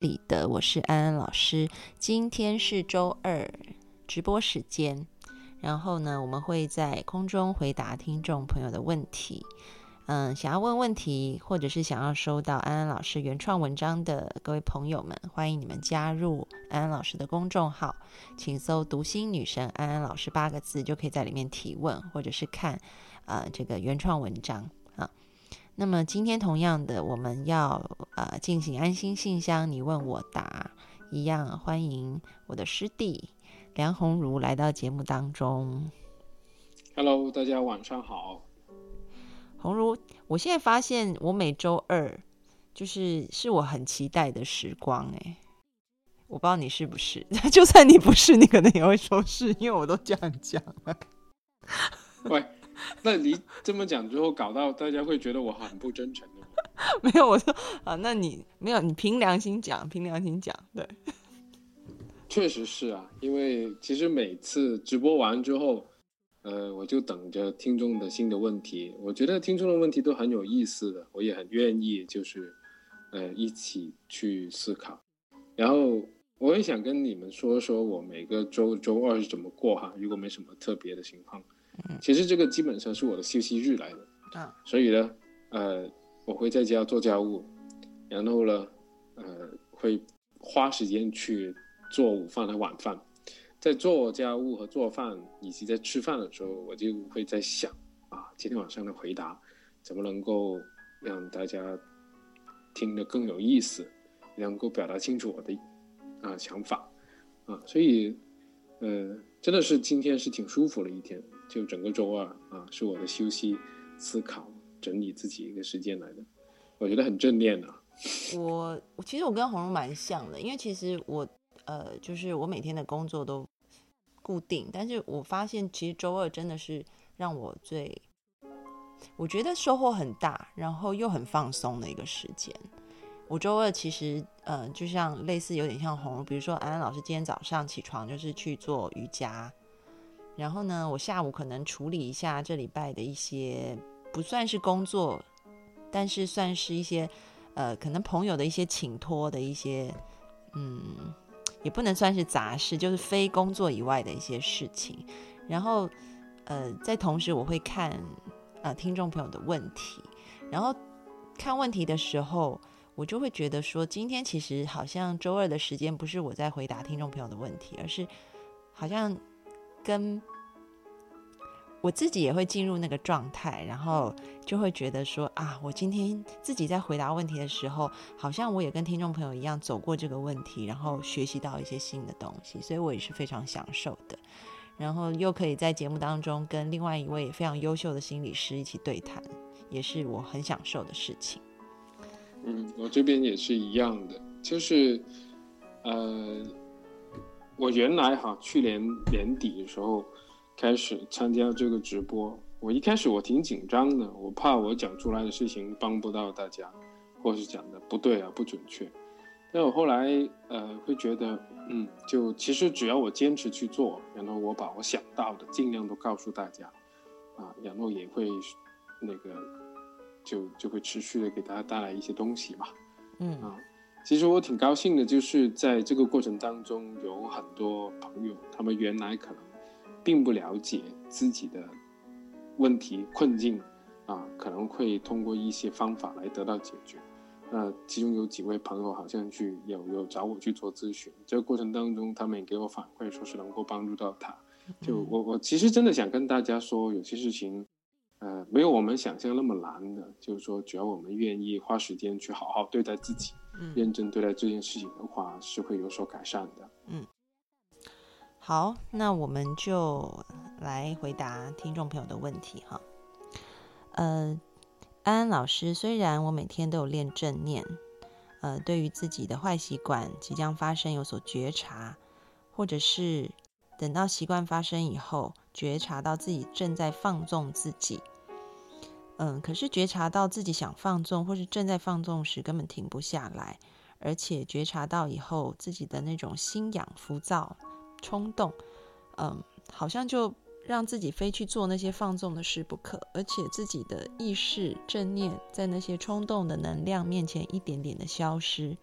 里的，我是安安老师。今天是周二直播时间，然后呢，我们会在空中回答听众朋友的问题。嗯，想要问问题，或者是想要收到安安老师原创文章的各位朋友们，欢迎你们加入安安老师的公众号，请搜“读心女神安安老师”八个字，就可以在里面提问，或者是看呃这个原创文章。那么今天同样的，我们要呃进行安心信箱，你问我答一样，欢迎我的师弟梁鸿儒来到节目当中。Hello，大家晚上好。鸿儒，我现在发现我每周二就是是我很期待的时光哎，我不知道你是不是，就算你不是，你可能也会说是因为我都这样讲了。喂，那你这么讲之后，搞到大家会觉得我很不真诚的吗？没有，我说啊，那你没有，你凭良心讲，凭良心讲，对，确实是啊，因为其实每次直播完之后，呃，我就等着听众的新的问题。我觉得听众的问题都很有意思的，我也很愿意就是，呃，一起去思考。然后我也想跟你们说说我每个周周二是怎么过哈，如果没什么特别的情况，其实这个基本上是我的休息日来的。嗯所以呢，呃，我会在家做家务，然后呢，呃，会花时间去做午饭和晚饭。在做家务和做饭以及在吃饭的时候，我就会在想啊，今天晚上的回答怎么能够让大家听得更有意思，能够表达清楚我的啊想法啊，所以呃，真的是今天是挺舒服的一天，就整个周二啊，是我的休息、思考、整理自己一个时间来的，我觉得很正念啊。我我其实我跟红蛮像的，因为其实我呃，就是我每天的工作都固定，但是我发现其实周二真的是让我最，我觉得收获很大，然后又很放松的一个时间。我周二其实呃，就像类似有点像红，比如说安安老师今天早上起床就是去做瑜伽，然后呢，我下午可能处理一下这礼拜的一些不算是工作，但是算是一些。呃，可能朋友的一些请托的一些，嗯，也不能算是杂事，就是非工作以外的一些事情。然后，呃，在同时我会看呃听众朋友的问题，然后看问题的时候，我就会觉得说，今天其实好像周二的时间不是我在回答听众朋友的问题，而是好像跟。我自己也会进入那个状态，然后就会觉得说啊，我今天自己在回答问题的时候，好像我也跟听众朋友一样走过这个问题，然后学习到一些新的东西，所以我也是非常享受的。然后又可以在节目当中跟另外一位非常优秀的心理师一起对谈，也是我很享受的事情。嗯，我这边也是一样的，就是呃，我原来哈去年年底的时候。开始参加这个直播，我一开始我挺紧张的，我怕我讲出来的事情帮不到大家，或是讲的不对啊，不准确。但我后来呃会觉得，嗯，就其实只要我坚持去做，然后我把我想到的尽量都告诉大家，啊，然后也会那个就就会持续的给大家带来一些东西嘛，嗯啊，其实我挺高兴的，就是在这个过程当中有很多朋友，他们原来可能。并不了解自己的问题困境，啊，可能会通过一些方法来得到解决。那其中有几位朋友好像去有有找我去做咨询，这个过程当中，他们也给我反馈说是能够帮助到他。就我我其实真的想跟大家说，有些事情，呃，没有我们想象那么难的。就是说，只要我们愿意花时间去好好对待自己，嗯认真对待这件事情的话，是会有所改善的。嗯。好，那我们就来回答听众朋友的问题哈。呃，安安老师，虽然我每天都有练正念，呃，对于自己的坏习惯即将发生有所觉察，或者是等到习惯发生以后，觉察到自己正在放纵自己，嗯，可是觉察到自己想放纵或是正在放纵时，根本停不下来，而且觉察到以后自己的那种心痒、浮躁。冲动，嗯，好像就让自己非去做那些放纵的事不可，而且自己的意识正念在那些冲动的能量面前一点点的消失，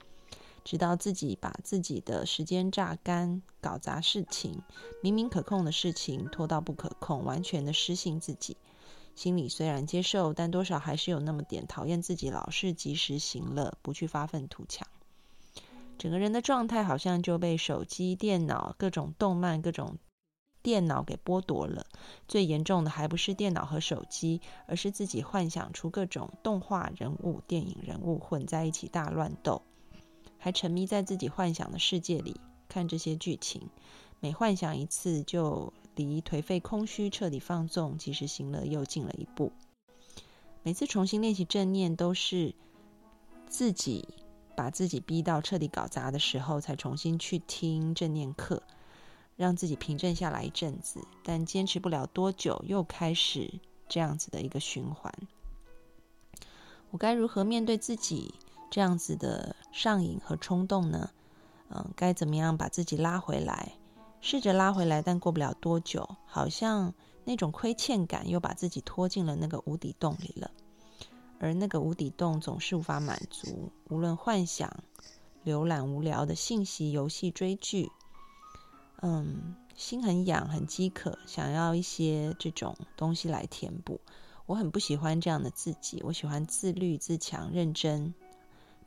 直到自己把自己的时间榨干，搞砸事情，明明可控的事情拖到不可控，完全的失信自己。心里虽然接受，但多少还是有那么点讨厌自己，老是及时行乐，不去发愤图强。整个人的状态好像就被手机、电脑、各种动漫、各种电脑给剥夺了。最严重的还不是电脑和手机，而是自己幻想出各种动画人物、电影人物混在一起大乱斗，还沉迷在自己幻想的世界里看这些剧情。每幻想一次，就离颓废、空虚、彻底放纵、其实行乐又近了一步。每次重新练习正念，都是自己。把自己逼到彻底搞砸的时候，才重新去听正念课，让自己平静下来一阵子。但坚持不了多久，又开始这样子的一个循环。我该如何面对自己这样子的上瘾和冲动呢？嗯，该怎么样把自己拉回来？试着拉回来，但过不了多久，好像那种亏欠感又把自己拖进了那个无底洞里了。而那个无底洞总是无法满足，无论幻想、浏览无聊的信息、游戏、追剧，嗯，心很痒、很饥渴，想要一些这种东西来填补。我很不喜欢这样的自己，我喜欢自律、自强、认真、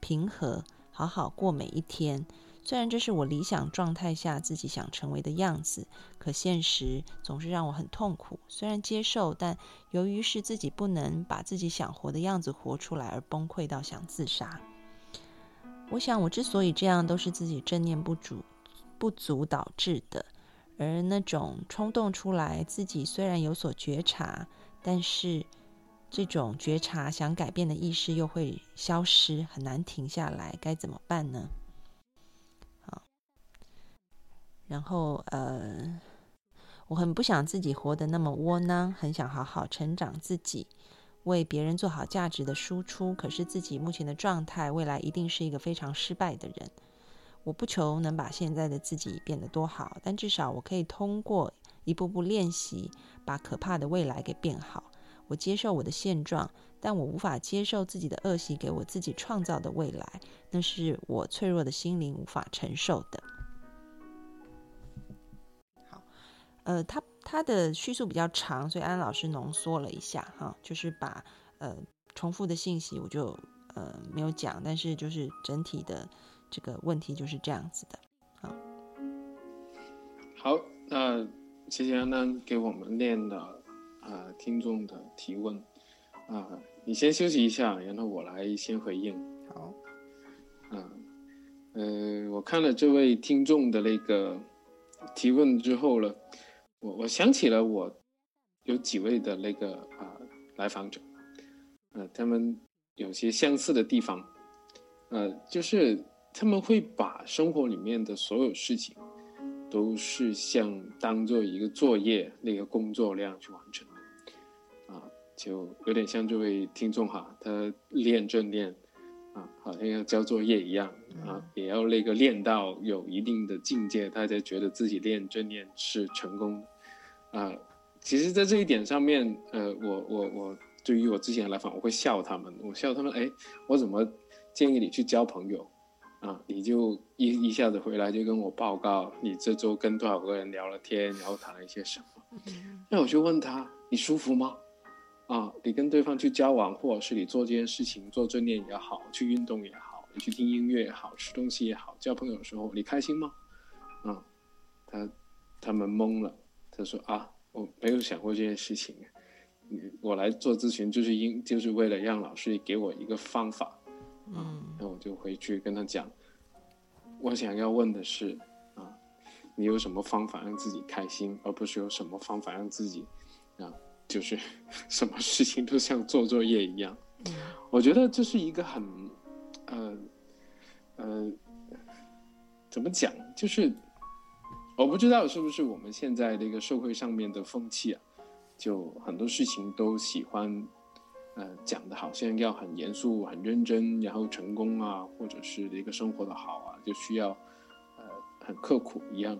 平和，好好过每一天。虽然这是我理想状态下自己想成为的样子，可现实总是让我很痛苦。虽然接受，但由于是自己不能把自己想活的样子活出来，而崩溃到想自杀。我想，我之所以这样，都是自己正念不足不足导致的。而那种冲动出来，自己虽然有所觉察，但是这种觉察想改变的意识又会消失，很难停下来。该怎么办呢？然后，呃，我很不想自己活得那么窝囊，很想好好成长自己，为别人做好价值的输出。可是自己目前的状态，未来一定是一个非常失败的人。我不求能把现在的自己变得多好，但至少我可以通过一步步练习，把可怕的未来给变好。我接受我的现状，但我无法接受自己的恶习给我自己创造的未来，那是我脆弱的心灵无法承受的。呃，他他的叙述比较长，所以安老师浓缩了一下哈，就是把呃重复的信息我就呃没有讲，但是就是整体的这个问题就是这样子的好。好，那谢谢安安给我们念的啊听众的提问啊，你先休息一下，然后我来先回应。好，嗯，呃，我看了这位听众的那个提问之后呢。我我想起了我有几位的那个啊来访者，呃，他们有些相似的地方，呃，就是他们会把生活里面的所有事情都是像当做一个作业那个工作量去完成，啊，就有点像这位听众哈，他练正念啊，好像要交作业一样啊，也要那个练到有一定的境界，他才觉得自己练正念是成功的。啊，其实，在这一点上面，呃，我我我对于我之前来访，我会笑他们，我笑他们，哎，我怎么建议你去交朋友，啊，你就一一下子回来就跟我报告你这周跟多少个人聊了天，然后谈了一些什么，那我就问他，你舒服吗？啊，你跟对方去交往，或者是你做这件事情，做正念也好，去运动也好，你去听音乐也好，吃东西也好，交朋友的时候，你开心吗？啊，他他们懵了。他说啊，我没有想过这件事情，我来做咨询就是因就是为了让老师给我一个方法，嗯，那我就回去跟他讲，我想要问的是啊，你有什么方法让自己开心，而不是有什么方法让自己啊，就是 什么事情都像做作业一样，我觉得这是一个很，呃，呃，怎么讲，就是。我不知道是不是我们现在这个社会上面的风气啊，就很多事情都喜欢，呃，讲的好像要很严肃、很认真，然后成功啊，或者是一个生活的好啊，就需要，呃，很刻苦一样。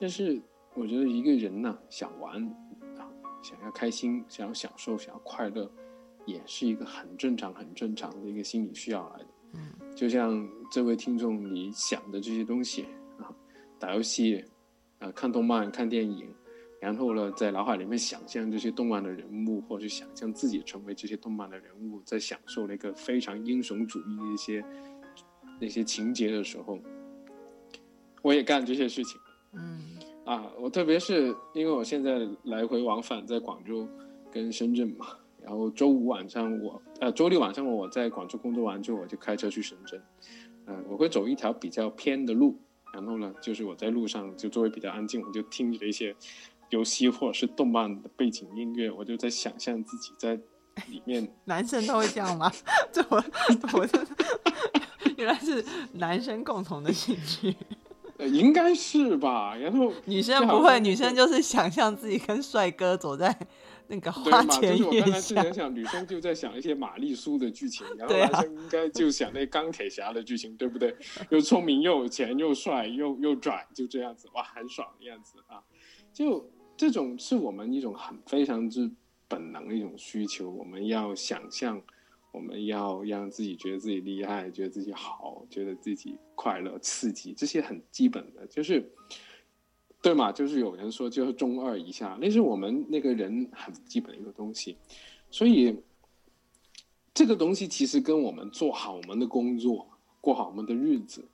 但是我觉得一个人呢，想玩啊，想要开心，想要享受，想要快乐，也是一个很正常、很正常的一个心理需要来的。嗯。就像这位听众你想的这些东西啊，打游戏，啊，看动漫、看电影，然后呢，在脑海里面想象这些动漫的人物，或者想象自己成为这些动漫的人物，在享受那个非常英雄主义的一些那些情节的时候，我也干这些事情。嗯啊，我特别是因为我现在来回往返在广州跟深圳嘛，然后周五晚上我呃周六晚上我在广州工作完之后，我就开车去深圳，嗯、我会走一条比较偏的路，然后呢，就是我在路上就周围比较安静，我就听着一些游戏或者是动漫的背景音乐，我就在想象自己在里面 男生都会这样吗？这我我真的原来是男生共同的兴趣，呃，应该是吧，然后女生不会，女生就是想象自己跟帅哥走在那个对嘛，就是我刚才是下。想想，女生就在想一些玛丽苏的剧情，然后男生应该就想那钢铁侠的剧情，对不对？又聪明又有钱又帅又又拽，就这样子，哇，很爽的样子啊！就这种是我们一种很非常之本能的一种需求，我们要想象，我们要让自己觉得自己厉害，觉得自己好，觉得自己快乐、刺激，这些很基本的，就是。对嘛？就是有人说，就是中二以下，那是我们那个人很基本的一个东西。所以，这个东西其实跟我们做好我们的工作、过好我们的日子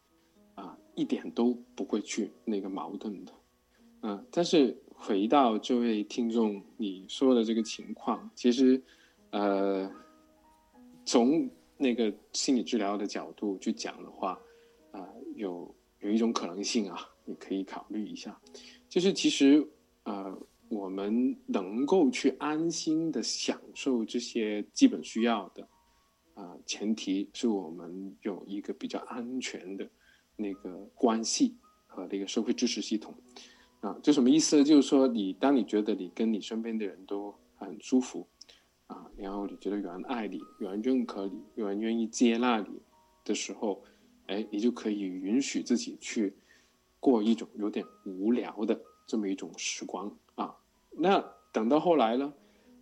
啊，一点都不会去那个矛盾的。嗯、但是回到这位听众你说的这个情况，其实，呃，从那个心理治疗的角度去讲的话，啊、有有一种可能性啊，你可以考虑一下，就是其实呃，我们能够去安心的享受这些基本需要的，啊、前提是我们有一个比较安全的那个关系和那个社会支持系统。啊，这什么意思呢？就是说你当你觉得你跟你身边的人都很舒服，啊，然后你觉得有人爱你，有人认可你，有人愿意接纳你的时候，哎，你就可以允许自己去过一种有点无聊的这么一种时光啊。那等到后来呢，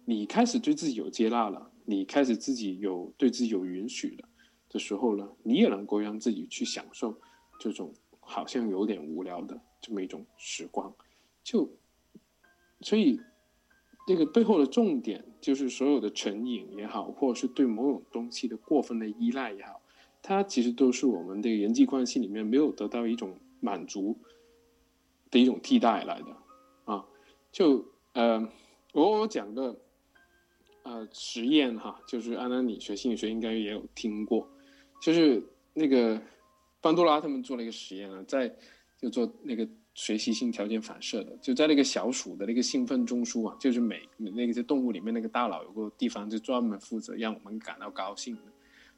你开始对自己有接纳了，你开始自己有对自己有允许了的时候呢，你也能够让自己去享受这种好像有点无聊的这么一种时光。就所以这个背后的重点就是所有的成瘾也好，或者是对某种东西的过分的依赖也好，它其实都是我们的人际关系里面没有得到一种满足的一种替代来的啊。就呃，我我讲个呃实验哈，就是安安你学心理学应该也有听过，就是那个班多拉他们做了一个实验啊，在就做那个学习性条件反射的，就在那个小鼠的那个兴奋中枢啊，就是每那个在动物里面那个大脑有个地方就专门负责让我们感到高兴的，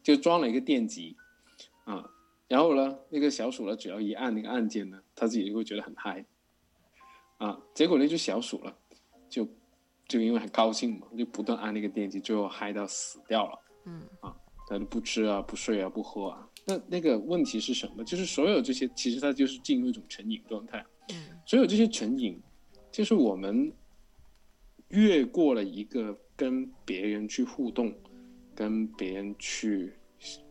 就装了一个电极啊，然后呢，那个小鼠呢，只要一按那个按键呢，它自己就会觉得很嗨啊，结果那只小鼠呢，就就因为很高兴嘛，就不断按那个电击，最后嗨到死掉了。嗯啊，它就不吃啊，不睡啊，不喝啊。那那个问题是什么？就是所有这些，其实它就是进入一种成瘾状态。嗯所有这些成瘾，就是我们越过了一个跟别人去互动、跟别人去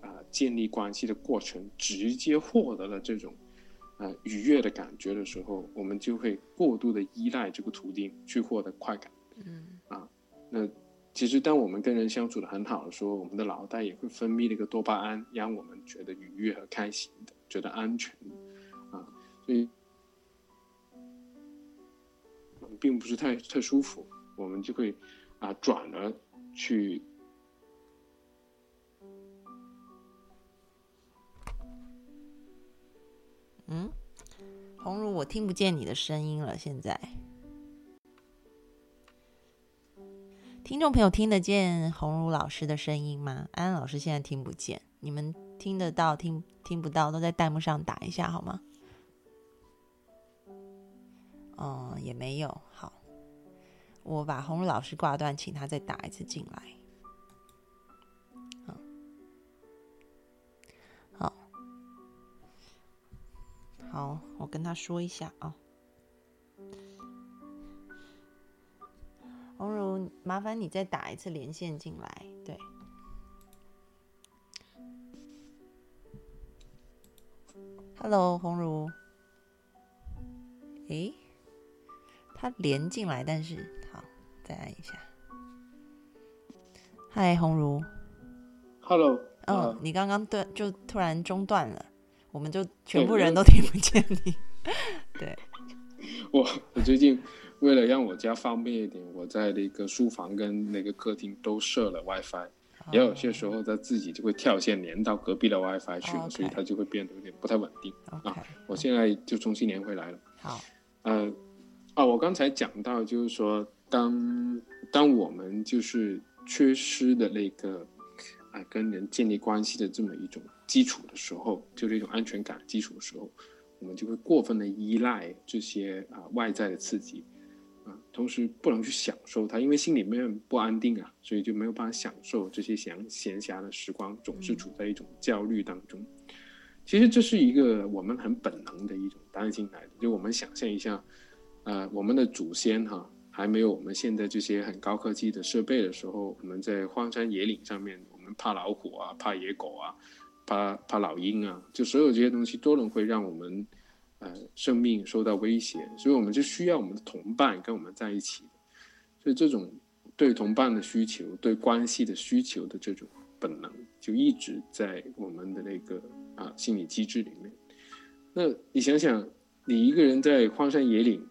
啊、建立关系的过程，直接获得了这种呃、愉悦的感觉的时候，我们就会过度的依赖这个途径去获得快感。嗯那其实，当我们跟人相处的很好的时候，我们的脑袋也会分泌那个多巴胺，让我们觉得愉悦和开心的，觉得安全，啊，所以并不是太太舒服，我们就会啊转而去嗯，红茹，我听不见你的声音了。现在，听众朋友听得见红茹老师的声音吗？安安老师现在听不见，你们听得到听听不到都在弹幕上打一下好吗？哦、也没有。好，我把红茹老师挂断，请他再打一次进来。好，我跟他说一下啊。红茹，麻烦你再打一次连线进来。对，Hello，红茹。诶，他连进来，但是好，再按一下。嗨，红茹。Hello，哦呃，你刚刚断就突然中断了，我们就全部人都听不见你。对，我我最近为了让我家方便一点，我在那个书房跟那个客厅都设了 WiFi，也有些时候他自己就会跳线连到隔壁的 WiFi 去了，哦所以它就会变得有点不太稳定。OK，我现在就重新连回来了。好，呃，啊，我刚才讲到，就是说，当当我们就是缺失的那个啊、跟人建立关系的这么一种基础的时候，就是一种安全感基础的时候，我们就会过分的依赖这些啊、外在的刺激啊，同时不能去享受它，因为心里面不安定啊，所以就没有办法享受这些闲闲暇的时光，总是处在一种焦虑当中。其实这是一个我们很本能的一种担心来的，就我们想象一下，呃，我们的祖先哈还没有我们现在这些很高科技的设备的时候，我们在荒山野岭上面，我们怕老虎啊，怕野狗啊，怕怕老鹰啊，就所有这些东西都能会让我们呃生命受到威胁，所以我们就需要我们的同伴跟我们在一起，所以这种对同伴的需求、对关系的需求的这种本能，就一直在我们的那个啊心理机制里面。那你想想，你一个人在荒山野岭，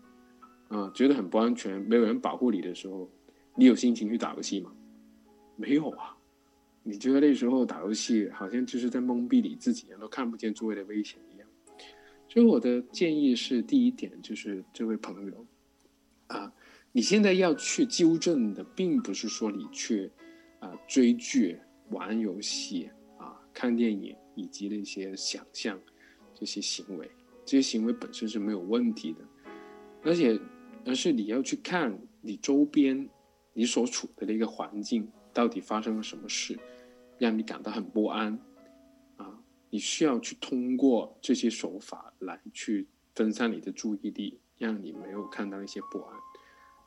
啊，觉得很不安全，没有人保护你的时候，你有心情去打游戏吗？没有啊。你觉得那时候打游戏好像就是在蒙蔽你自己，都看不见周围的危险一样。所以我的建议是，第一点就是这位朋友，啊，你现在要去纠正的，并不是说你去啊追剧、玩游戏啊、看电影以及那些想象这些行为，这些行为本身是没有问题的，而且而是你要去看你周边你所处的那个环境到底发生了什么事，让你感到很不安啊！你需要去通过这些手法来去分散你的注意力，让你没有看到一些不安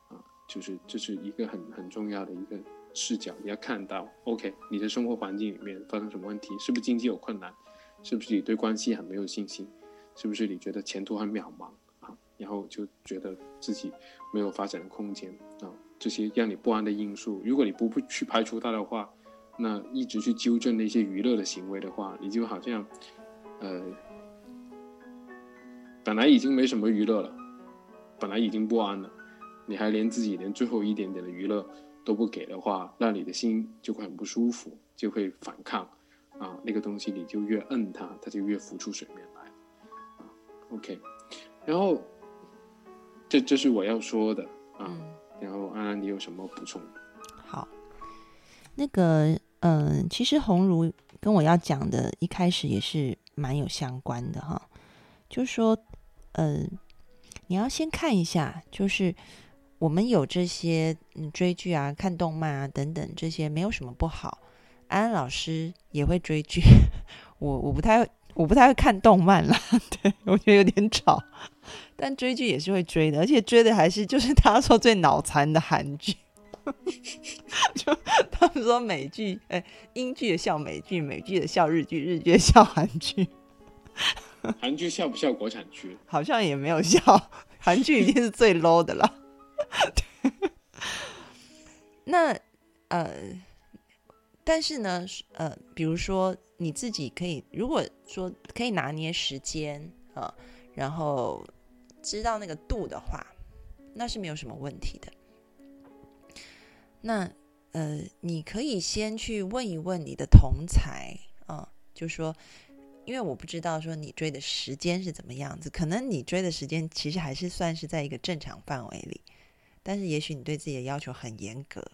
啊！就是这是一个很很重要的一个视角，你要看到，OK，你的生活环境里面发生什么问题？是不是经济有困难？是不是你对关系很没有信心？是不是你觉得前途很渺茫啊？然后就觉得自己没有发展的空间啊？这些让你不安的因素，如果你不去排除它的话，那一直去纠正那些娱乐的行为的话，你就好像，呃，本来已经没什么娱乐了，本来已经不安了，你还连自己连最后一点点的娱乐都不给的话，那你的心就会很不舒服，就会反抗啊，那个东西你就越摁它，它就越浮出水面来。OK，然后这这是我要说的啊。然后安安，你有什么补充？那个，嗯、其实红茹跟我要讲的，一开始也是蛮有相关的哈。就是说，呃，你要先看一下，就是我们有这些嗯追剧啊、看动漫啊等等这些，没有什么不好。安安老师也会追剧，我我不太我不太会看动漫啦，对我觉得有点吵，但追剧也是会追的，而且追的还是就是他说最脑残的韩剧。就他们说美剧，哎、英剧的笑美剧，美剧的笑日剧，日剧的笑韩剧，韩剧笑不笑国产剧？好像也没有笑，韩剧已经是最 low 的了。那呃，但是呢，呃，比如说你自己可以，如果说可以拿捏时间啊、呃然后知道那个度的话，那是没有什么问题的。那呃，你可以先去问一问你的同才啊、就说，因为我不知道说你追的时间是怎么样子，可能你追的时间其实还是算是在一个正常范围里，但是也许你对自己的要求很严格，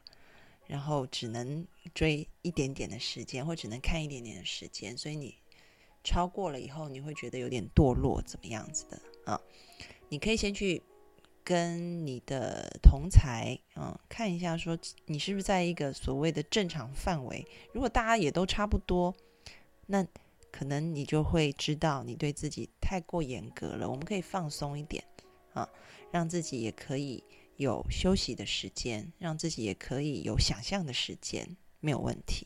然后只能追一点点的时间，或只能看一点点的时间，所以你超过了以后，你会觉得有点堕落，怎么样子的啊？你可以先去跟你的同才，嗯，看一下说你是不是在一个所谓的正常范围。如果大家也都差不多，那可能你就会知道你对自己太过严格了。我们可以放松一点啊，让自己也可以有休息的时间，让自己也可以有想象的时间，没有问题。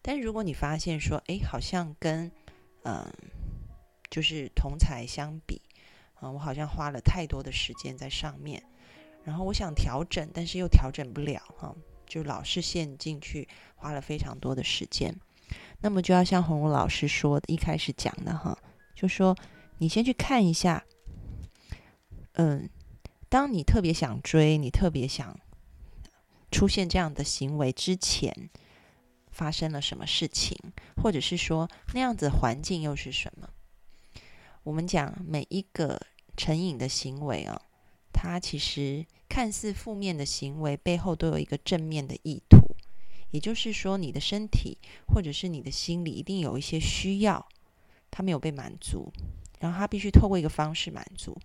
但是如果你发现说，哎，好像跟嗯就是同才相比，啊，我好像花了太多的时间在上面，然后我想调整，但是又调整不了，哈，就老是陷进去，花了非常多的时间。那么就要像红茹老师说的，一开始讲的哈，就说你先去看一下，嗯，当你特别想追，你特别想出现这样的行为之前。发生了什么事情，或者是说那样子环境又是什么？我们讲每一个成瘾的行为啊，它其实看似负面的行为背后都有一个正面的意图，也就是说你的身体或者是你的心里一定有一些需要，它没有被满足，然后它必须透过一个方式满足，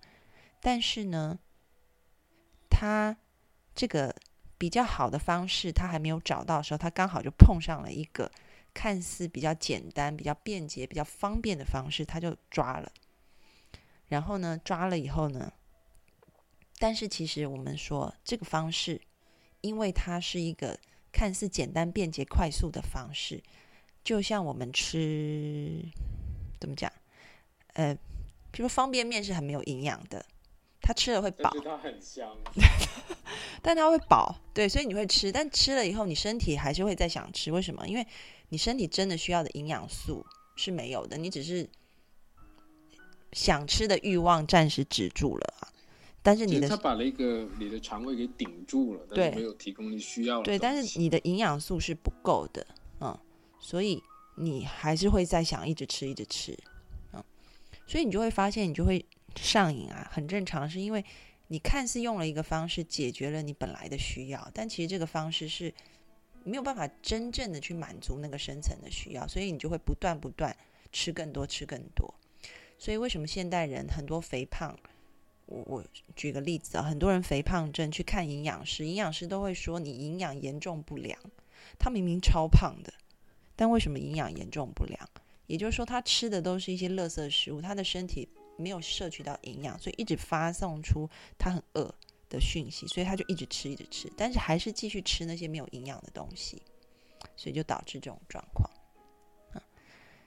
但是呢，它这个。比较好的方式，他还没有找到的时候，他刚好就碰上了一个看似比较简单、比较便捷、比较方便的方式，他就抓了。然后呢，抓了以后呢，但是其实我们说这个方式，因为它是一个看似简单、便捷、快速的方式，就像我们吃怎么讲？呃，比如方便面是很没有营养的。它吃了会饱，它很香，但它会饱，对，所以你会吃，但吃了以后，你身体还是会再想吃，为什么？因为你身体真的需要的营养素是没有的，你只是想吃的欲望暂时止住了啊。但是你的他把那个你的肠胃给顶住了，对，没有提供你需要的，对，但是你的营养素是不够的，嗯，所以你还是会再想一直吃，一直吃，嗯，所以你就会发现，你就会。上瘾啊，很正常，是因为你看似用了一个方式解决了你本来的需要，但其实这个方式是没有办法真正的去满足那个深层的需要，所以你就会不断不断吃更多，吃更多。所以为什么现代人很多肥胖？我我举个例子啊，很多人肥胖症去看营养师，营养师都会说你营养严重不良。他明明超胖的，但为什么营养严重不良？也就是说，他吃的都是一些垃圾食物，他的身体。没有摄取到营养，所以一直发送出他很饿的讯息，所以他就一直吃，一直吃，但是还是继续吃那些没有营养的东西，所以就导致这种状况。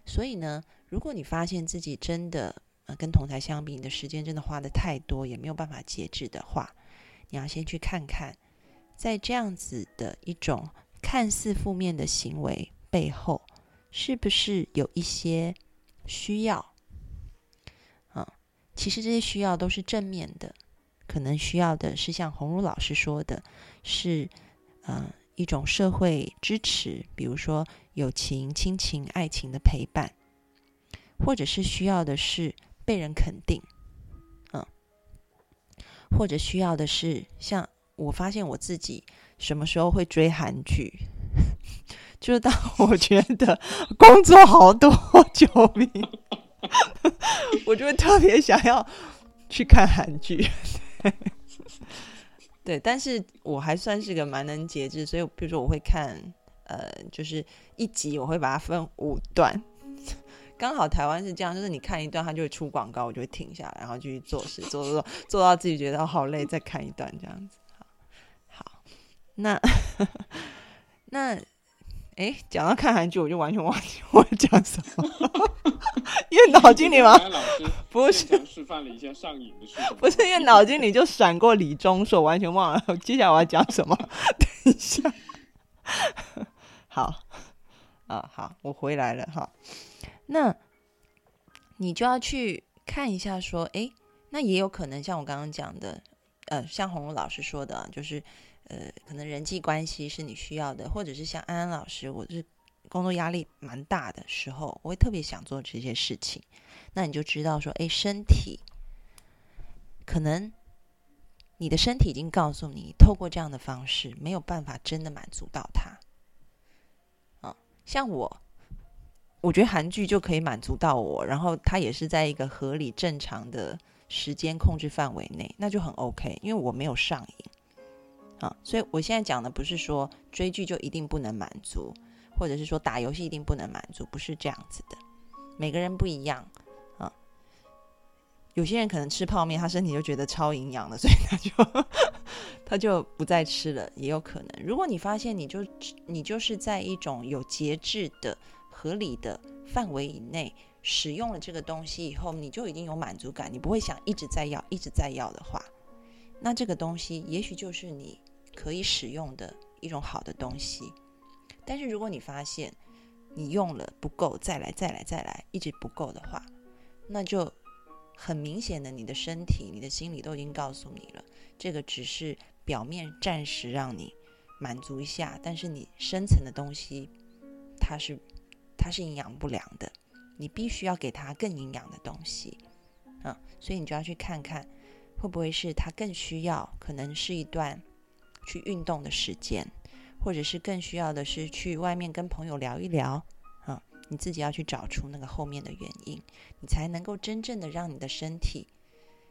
所以呢，如果你发现自己真的呃跟同台相比，你的时间真的花的太多，也没有办法节制的话，你要先去看看，在这样子的一种看似负面的行为背后，是不是有一些需要。啊其实这些需要都是正面的，可能需要的是像红茹老师说的，是呃一种社会支持，比如说友情、亲情、爱情的陪伴，或者是需要的是被人肯定，嗯，或者需要的是像我发现我自己什么时候会追韩剧，就是当 我觉得工作好多，救命。我就会特别想要去看韩剧，对，但是我还算是个蛮能节制，所以比如说我会看，呃，就是一集我会把它分五段，刚好台湾是这样，就是你看一段，它就会出广告，我就会停下来，然后继续做事，做做做，做到自己觉得好累，再看一段这样子。好，好，那 那。哎，讲到看韩剧，我就完全忘记我讲什么。因为脑筋里吗？不是示范了一下上瘾的事情。不是因为脑筋里就闪过李钟硕，完全忘了接下来我要讲什么。等一下，好啊，好，我回来了哈。那你就要去看一下，说，哎，那也有可能像我刚刚讲的，呃，像红红老师说的，就是。呃，可能人际关系是你需要的，或者是像安安老师，我是工作压力蛮大的时候，我会特别想做这些事情。那你就知道说，哎，身体可能你的身体已经告诉你，透过这样的方式没有办法真的满足到他。啊，像我，我觉得韩剧就可以满足到我，然后它也是在一个合理正常的时间控制范围内，那就很 OK，因为我没有上瘾。啊，所以我现在讲的不是说追剧就一定不能满足，或者是说打游戏一定不能满足，不是这样子的。每个人不一样啊，有些人可能吃泡面，他身体就觉得超营养的，所以他就他就不再吃了，也有可能。如果你发现你就你就是在一种有节制的、合理的范围以内，使用了这个东西以后，你就已经有满足感，你不会想一直在要、一直在要的话，那这个东西也许就是你可以使用的一种好的东西。但是如果你发现你用了不够，再来、再来、再来，一直不够的话，那就很明显的，你的身体、你的心理都已经告诉你了，这个只是表面暂时让你满足一下，但是你深层的东西，它是它是营养不良的。你必须要给它更营养的东西，啊，所以你就要去看看，会不会是他更需要，可能是一段去运动的时间，或者是更需要的是去外面跟朋友聊一聊，啊，你自己要去找出那个后面的原因，你才能够真正的让你的身体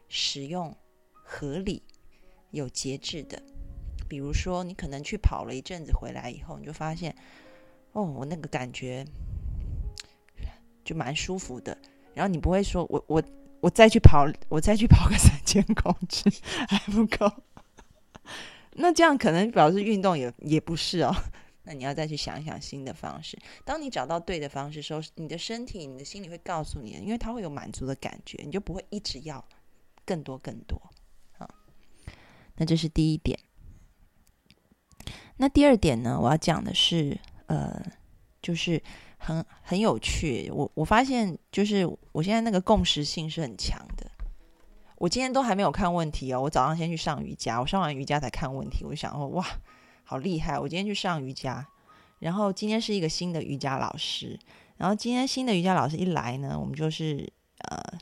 使用合理、有节制的。比如说，你可能去跑了一阵子回来以后，你就发现，哦，我那个感觉。就蛮舒服的，然后你不会说我我我再去跑，我再去跑个三千公尺还不够，那这样可能表示运动也也不是哦。那你要再去想一想新的方式。当你找到对的方式时候，你的身体、你的心里会告诉你，因为它会有满足的感觉，你就不会一直要更多更多啊。那这是第一点。那第二点呢？我要讲的是，呃，就是。很很有趣，我我发现就是我现在那个共识性是很强的。我今天都还没有看问题哦，我早上先去上瑜伽，我上完瑜伽才看问题。我就想说，哇，好厉害！我今天去上瑜伽，然后今天是一个新的瑜伽老师，然后今天新的瑜伽老师一来呢，我们就是呃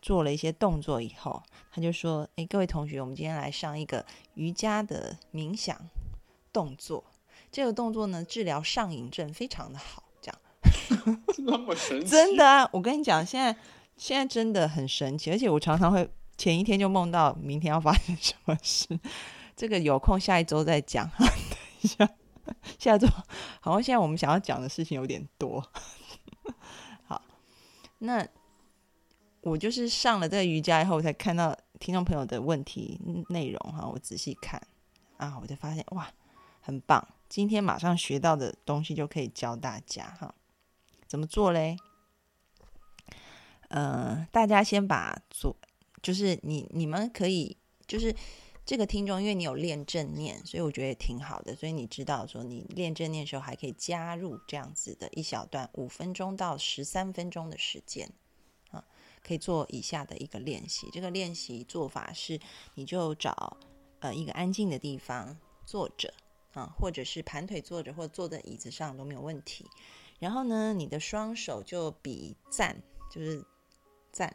做了一些动作以后，他就说：“哎，各位同学，我们今天来上一个瑜伽的冥想动作。这个动作呢，治疗上瘾症非常的好。” 那么神奇？真的啊！我跟你讲，现在现在真的很神奇，而且我常常会前一天就梦到明天要发生什么事。这个有空下一周再讲。等一下，下周好像现在我们想要讲的事情有点多。好，那我就是上了这个瑜伽以后，我才看到听众朋友的问题内容哈。我仔细看啊，我就发现哇，很棒！今天马上学到的东西就可以教大家哈。怎么做嘞？呃，大家先把左，就是你你们可以，就是这个听众，因为你有练正念，所以我觉得也挺好的。所以你知道说，你练正念的时候，还可以加入这样子的一小段五分钟到十三分钟的时间啊，可以做以下的一个练习。这个练习做法是，你就找呃一个安静的地方坐着啊，或者是盘腿坐着，或者坐在椅子上都没有问题。然后呢，你的双手就比赞，就是赞。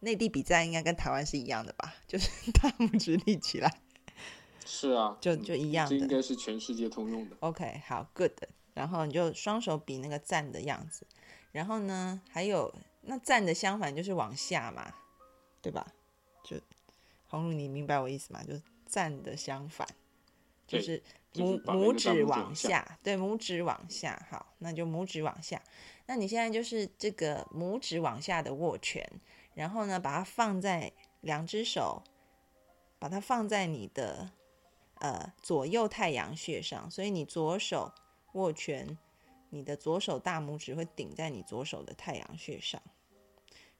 内地比赞应该跟台湾是一样的吧？就是大拇指立起来。是啊，就就一样的。这应该是全世界通用的。OK，好，Good。然后你就双手比那个赞的样子。然后呢，还有那赞的相反就是往下嘛，对吧？就红茹，你明白我意思吗？就是赞的相反，就是。拇拇指往下，对，拇指往下，好，那就拇指往下。那你现在就是这个拇指往下的握拳，然后呢，把它放在两只手，把它放在你的呃左右太阳穴上，所以你左手握拳，你的左手大拇指会顶在你左手的太阳穴上，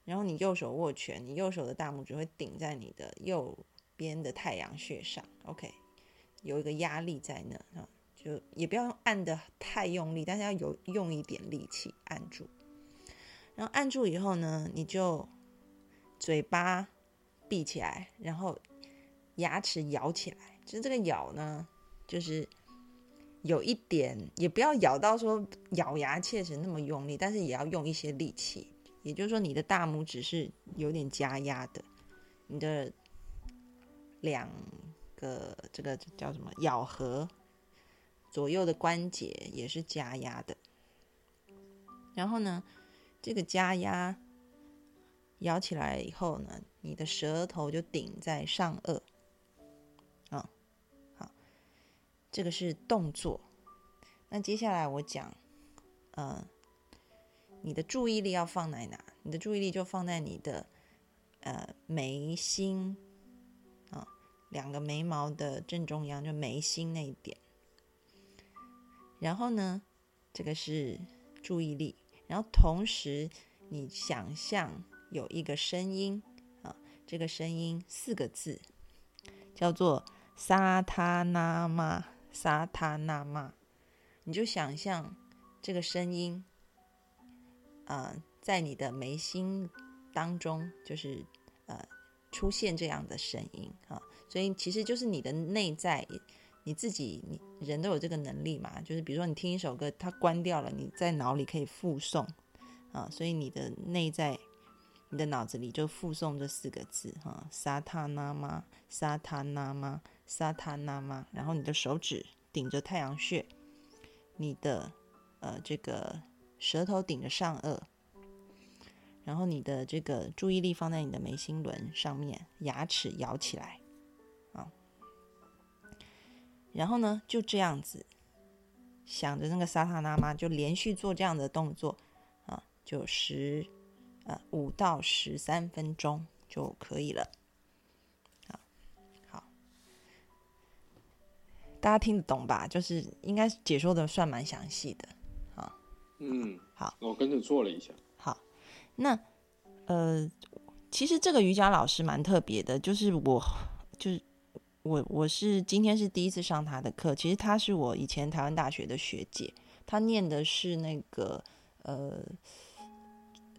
然后你右手握拳，你右手的大拇指会顶在你的右边的太阳穴上，OK。有一个压力在那啊，就也不要按的太用力，但是要有用一点力气按住。然后按住以后呢，你就嘴巴闭起来，然后牙齿咬起来。其实这个咬呢，就是有一点，也不要咬到说咬牙切齿那么用力，但是也要用一些力气。也就是说，你的大拇指是有点加压的，你的两。个这个叫什么？咬合左右的关节也是加压的。然后呢，这个加压咬起来以后呢，你的舌头就顶在上颚。啊，好，这个是动作。那接下来我讲，呃，你的注意力要放在哪？你的注意力就放在你的呃眉心。两个眉毛的正中央，就眉心那一点。然后呢，这个是注意力。然后同时，你想象有一个声音啊，这个声音四个字，叫做萨他那玛，萨他那玛。你就想象这个声音，啊，在你的眉心当中，就是呃出现这样的声音啊，所以其实就是你的内在，你自己，你人都有这个能力嘛，就是比如说你听一首歌，它关掉了，你在脑里可以复诵啊，所以你的内在，你的脑子里就附送这四个字哈，沙塔那玛，萨塔那玛，萨塔那玛，然后你的手指顶着太阳穴。你的呃，这个舌头顶着上颚，然后你的这个注意力放在你的眉心轮上面，牙齿咬起来啊，然后呢，就这样子想着那个沙塔那妈，就连续做这样的动作啊，就十呃五到十三分钟就可以了。好大家听得懂吧？就是应该解说的算蛮详细的，啊，嗯，好，我跟着做了一下。好，那呃，其实这个瑜伽老师蛮特别的，就是我，就是我，我是今天是第一次上他的课。其实他是我以前台湾大学的学姐，他念的是那个呃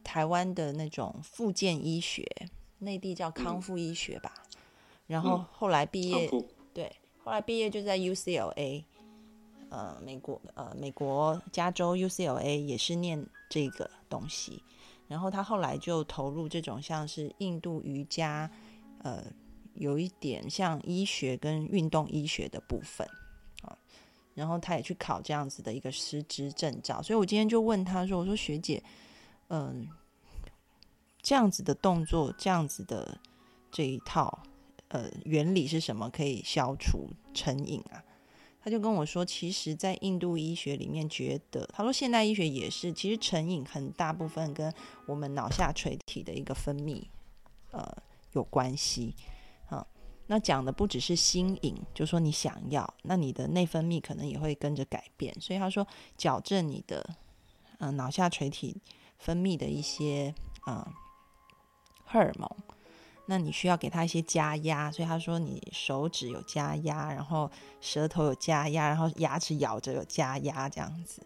台湾的那种复健医学，内地叫康复医学吧。然后后来毕业，对。后来毕业就在 UCLA，呃，美国，呃，美国加州 UCLA 也是念这个东西。然后他后来就投入这种像是印度瑜伽，呃，有一点像医学跟运动医学的部分啊。然后他也去考这样子的一个师资证照。所以我今天就问他说：“我说学姐，嗯，这样子的动作，这样子的这一套。”呃，原理是什么可以消除成瘾啊？他就跟我说，其实，在印度医学里面，觉得他说现代医学也是，其实成瘾很大部分跟我们脑下垂体的一个分泌呃有关系。那讲的不只是心瘾，就说你想要，那你的内分泌可能也会跟着改变。所以他说，矫正你的呃脑下垂体分泌的一些呃荷尔蒙。那你需要给他一些加压，所以他说你手指有加压，然后舌头有加压，然后牙齿咬着有加压这样子。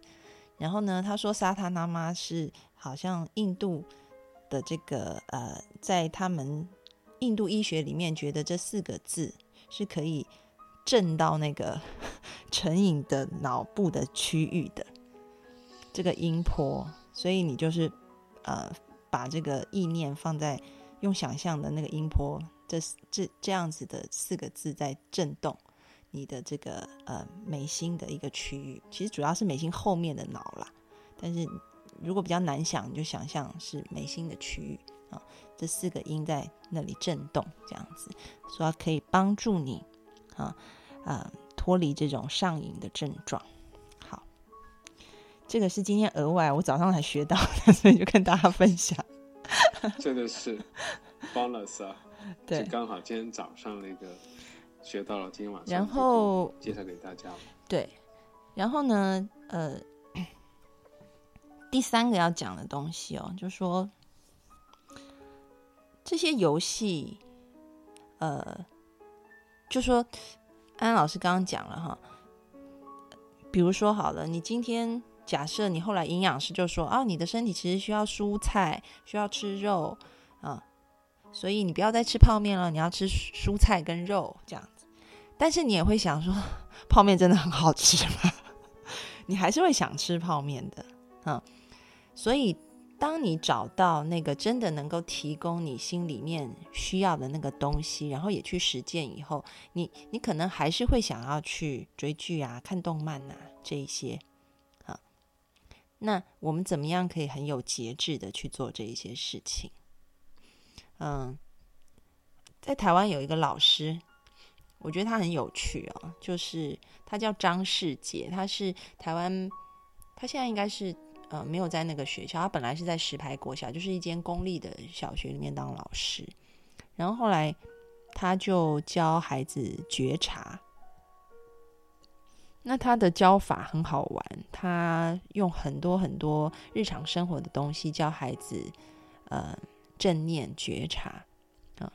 然后呢，他说沙塔那妈是好像印度的这个呃，在他们印度医学里面觉得这四个字是可以震到那个 成瘾的脑部的区域的这个音波，所以你就是呃把这个意念放在。用想象的那个音波，这这这样子的四个字在震动你的这个呃眉心的一个区域，其实主要是眉心后面的脑啦。但是如果比较难想，你就想象是眉心的区域啊，这四个音在那里震动，这样子说可以帮助你啊啊脱离这种上瘾的症状。好，这个是今天额外我早上才学到的，所以就跟大家分享。真 的是 bonus 啊！对，刚好今天早上那个学到了，今天晚上然后介绍给大家。对，然后呢，呃，第三个要讲的东西哦，就说这些游戏，呃，就说安安老师刚刚讲了哈，比如说好了，你今天。假设你后来营养师就说啊，你的身体其实需要蔬菜，需要吃肉啊，所以你不要再吃泡面了，你要吃蔬菜跟肉这样子。但是你也会想说，泡面真的很好吃吗？你还是会想吃泡面的啊。所以，当你找到那个真的能够提供你心里面需要的那个东西，然后也去实践以后，你你可能还是会想要去追剧啊、看动漫啊这一些。好那我们怎么样可以很有节制的去做这一些事情？嗯，在台湾有一个老师，我觉得他很有趣哦，就是他叫张世杰，他是台湾，他现在应该是呃没有在那个学校，他本来是在石牌国小，就是一间公立的小学里面当老师，然后后来他就教孩子觉察。那他的教法很好玩，他用很多很多日常生活的东西教孩子，呃，正念觉察啊。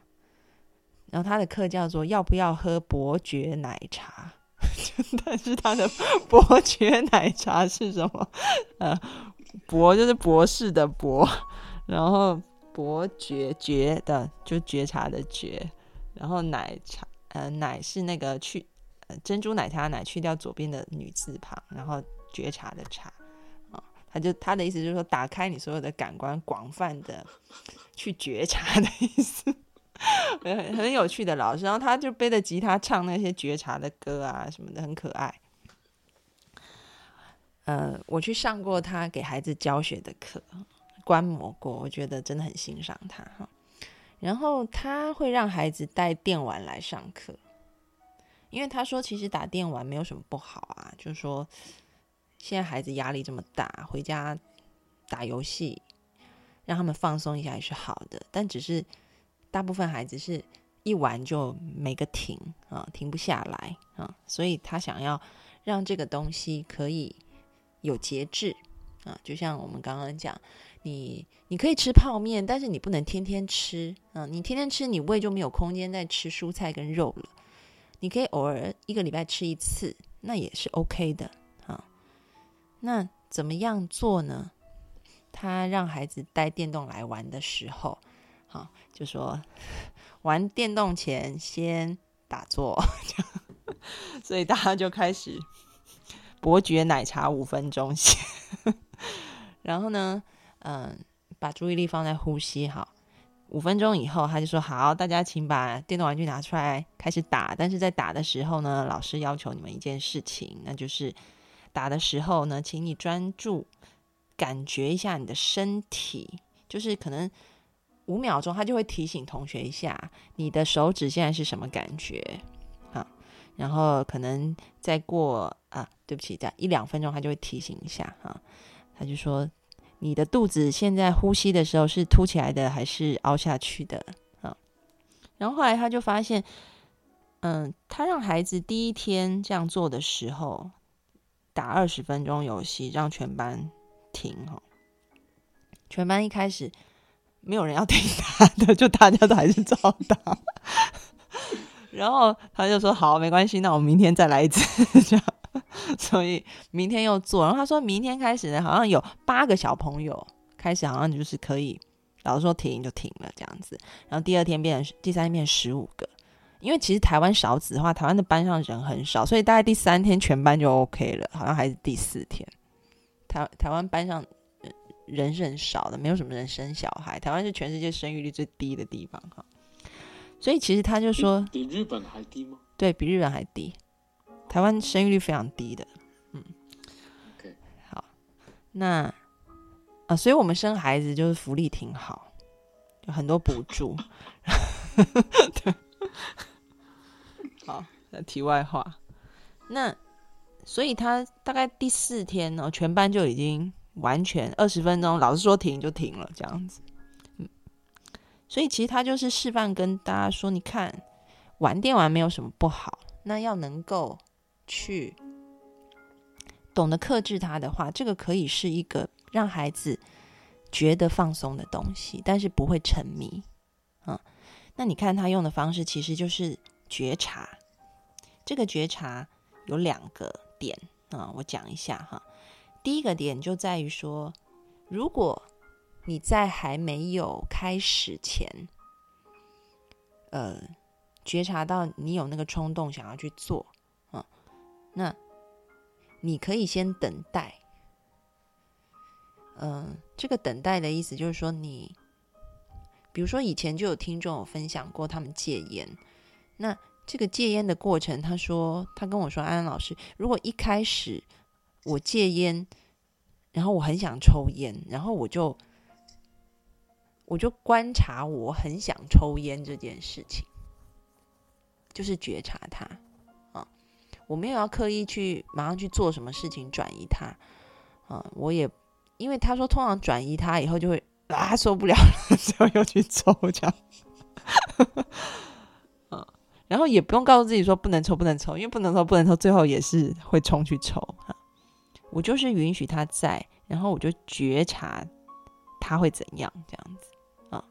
然后他的课叫做要不要喝伯爵奶茶？但是他的伯爵奶茶是什么？呃，伯就是博士的博，然后伯爵爵的就觉察的觉，然后奶茶呃奶是那个去。珍珠奶茶奶去掉左边的女字旁，然后觉察的察啊，他就他的意思就是说，打开你所有的感官，广泛的去觉察的意思，很很有趣的老师。然后他就背着吉他唱那些觉察的歌啊什么的，很可爱。呃，我去上过他给孩子教学的课，观摩过，我觉得真的很欣赏他哈。然后他会让孩子带电玩来上课。因为他说，其实打电玩没有什么不好啊，就是说，现在孩子压力这么大，回家打游戏，让他们放松一下也是好的。但只是大部分孩子是一玩就没个停啊，停不下来啊，所以他想要让这个东西可以有节制啊，就像我们刚刚讲，你你可以吃泡面，但是你不能天天吃啊，你天天吃，你胃就没有空间再吃蔬菜跟肉了。你可以偶尔一个礼拜吃一次，那也是 OK 的啊。那怎么样做呢？他让孩子带电动来玩的时候，好，就说玩电动前先打坐，所以大家就开始伯爵奶茶五分钟先，然后呢，嗯，把注意力放在呼吸，好。五分钟以后，他就说：“好，大家请把电动玩具拿出来，开始打。但是在打的时候呢，老师要求你们一件事情，那就是打的时候呢，请你专注感觉一下你的身体，就是可能五秒钟，他就会提醒同学一下，你的手指现在是什么感觉啊？然后可能再过啊，对不起，在一两分钟，他就会提醒一下啊，他就说。”你的肚子现在呼吸的时候是凸起来的还是凹下去的啊？然后后来他就发现，嗯，他让孩子第一天这样做的时候，打二十分钟游戏，让全班停哈。全班一开始没有人要听他的，就大家都还是照打。然后他就说：“好，没关系，那我明天再来一次。”这样。所以明天又做，然后他说明天开始呢，好像有八个小朋友开始，好像就是可以，老师说停就停了这样子。然后第二天变成第三天变十五个，因为其实台湾少子的话，台湾的班上人很少，所以大概第三天全班就 OK 了，好像还是第四天。台台湾班上人是很少的，没有什么人生小孩，台湾是全世界生育率最低的地方哈。所以其实他就说比日本还低吗？对比日本还低。台湾生育率非常低的，嗯，OK，好，那啊，所以我们生孩子就是福利挺好，有很多补助。对，好，那题外话，那所以他大概第四天呢，全班就已经完全二十分钟，老师说停就停了，这样子。嗯，所以其实他就是示范跟大家说，你看玩电玩没有什么不好，那要能够。去懂得克制它的话，这个可以是一个让孩子觉得放松的东西，但是不会沉迷。嗯，那你看他用的方式其实就是觉察。这个觉察有两个点啊，我讲一下哈。第一个点就在于说，如果你在还没有开始前，呃，觉察到你有那个冲动想要去做。那你可以先等待，嗯，这个等待的意思就是说，你比如说以前就有听众有分享过他们戒烟，那这个戒烟的过程，他说他跟我说，安安老师，如果一开始我戒烟，然后我很想抽烟，然后我就我就观察我很想抽烟这件事情，就是觉察它。我没有要刻意去马上去做什么事情转移它，啊，我也因为他说通常转移它以后就会啊受不了了，之后又去抽这样，然后也不用告诉自己说不能抽，不能抽，因为不能抽，不能抽，最后也是会冲去抽哈。我就是允许他在，然后我就觉察他会怎样这样子啊。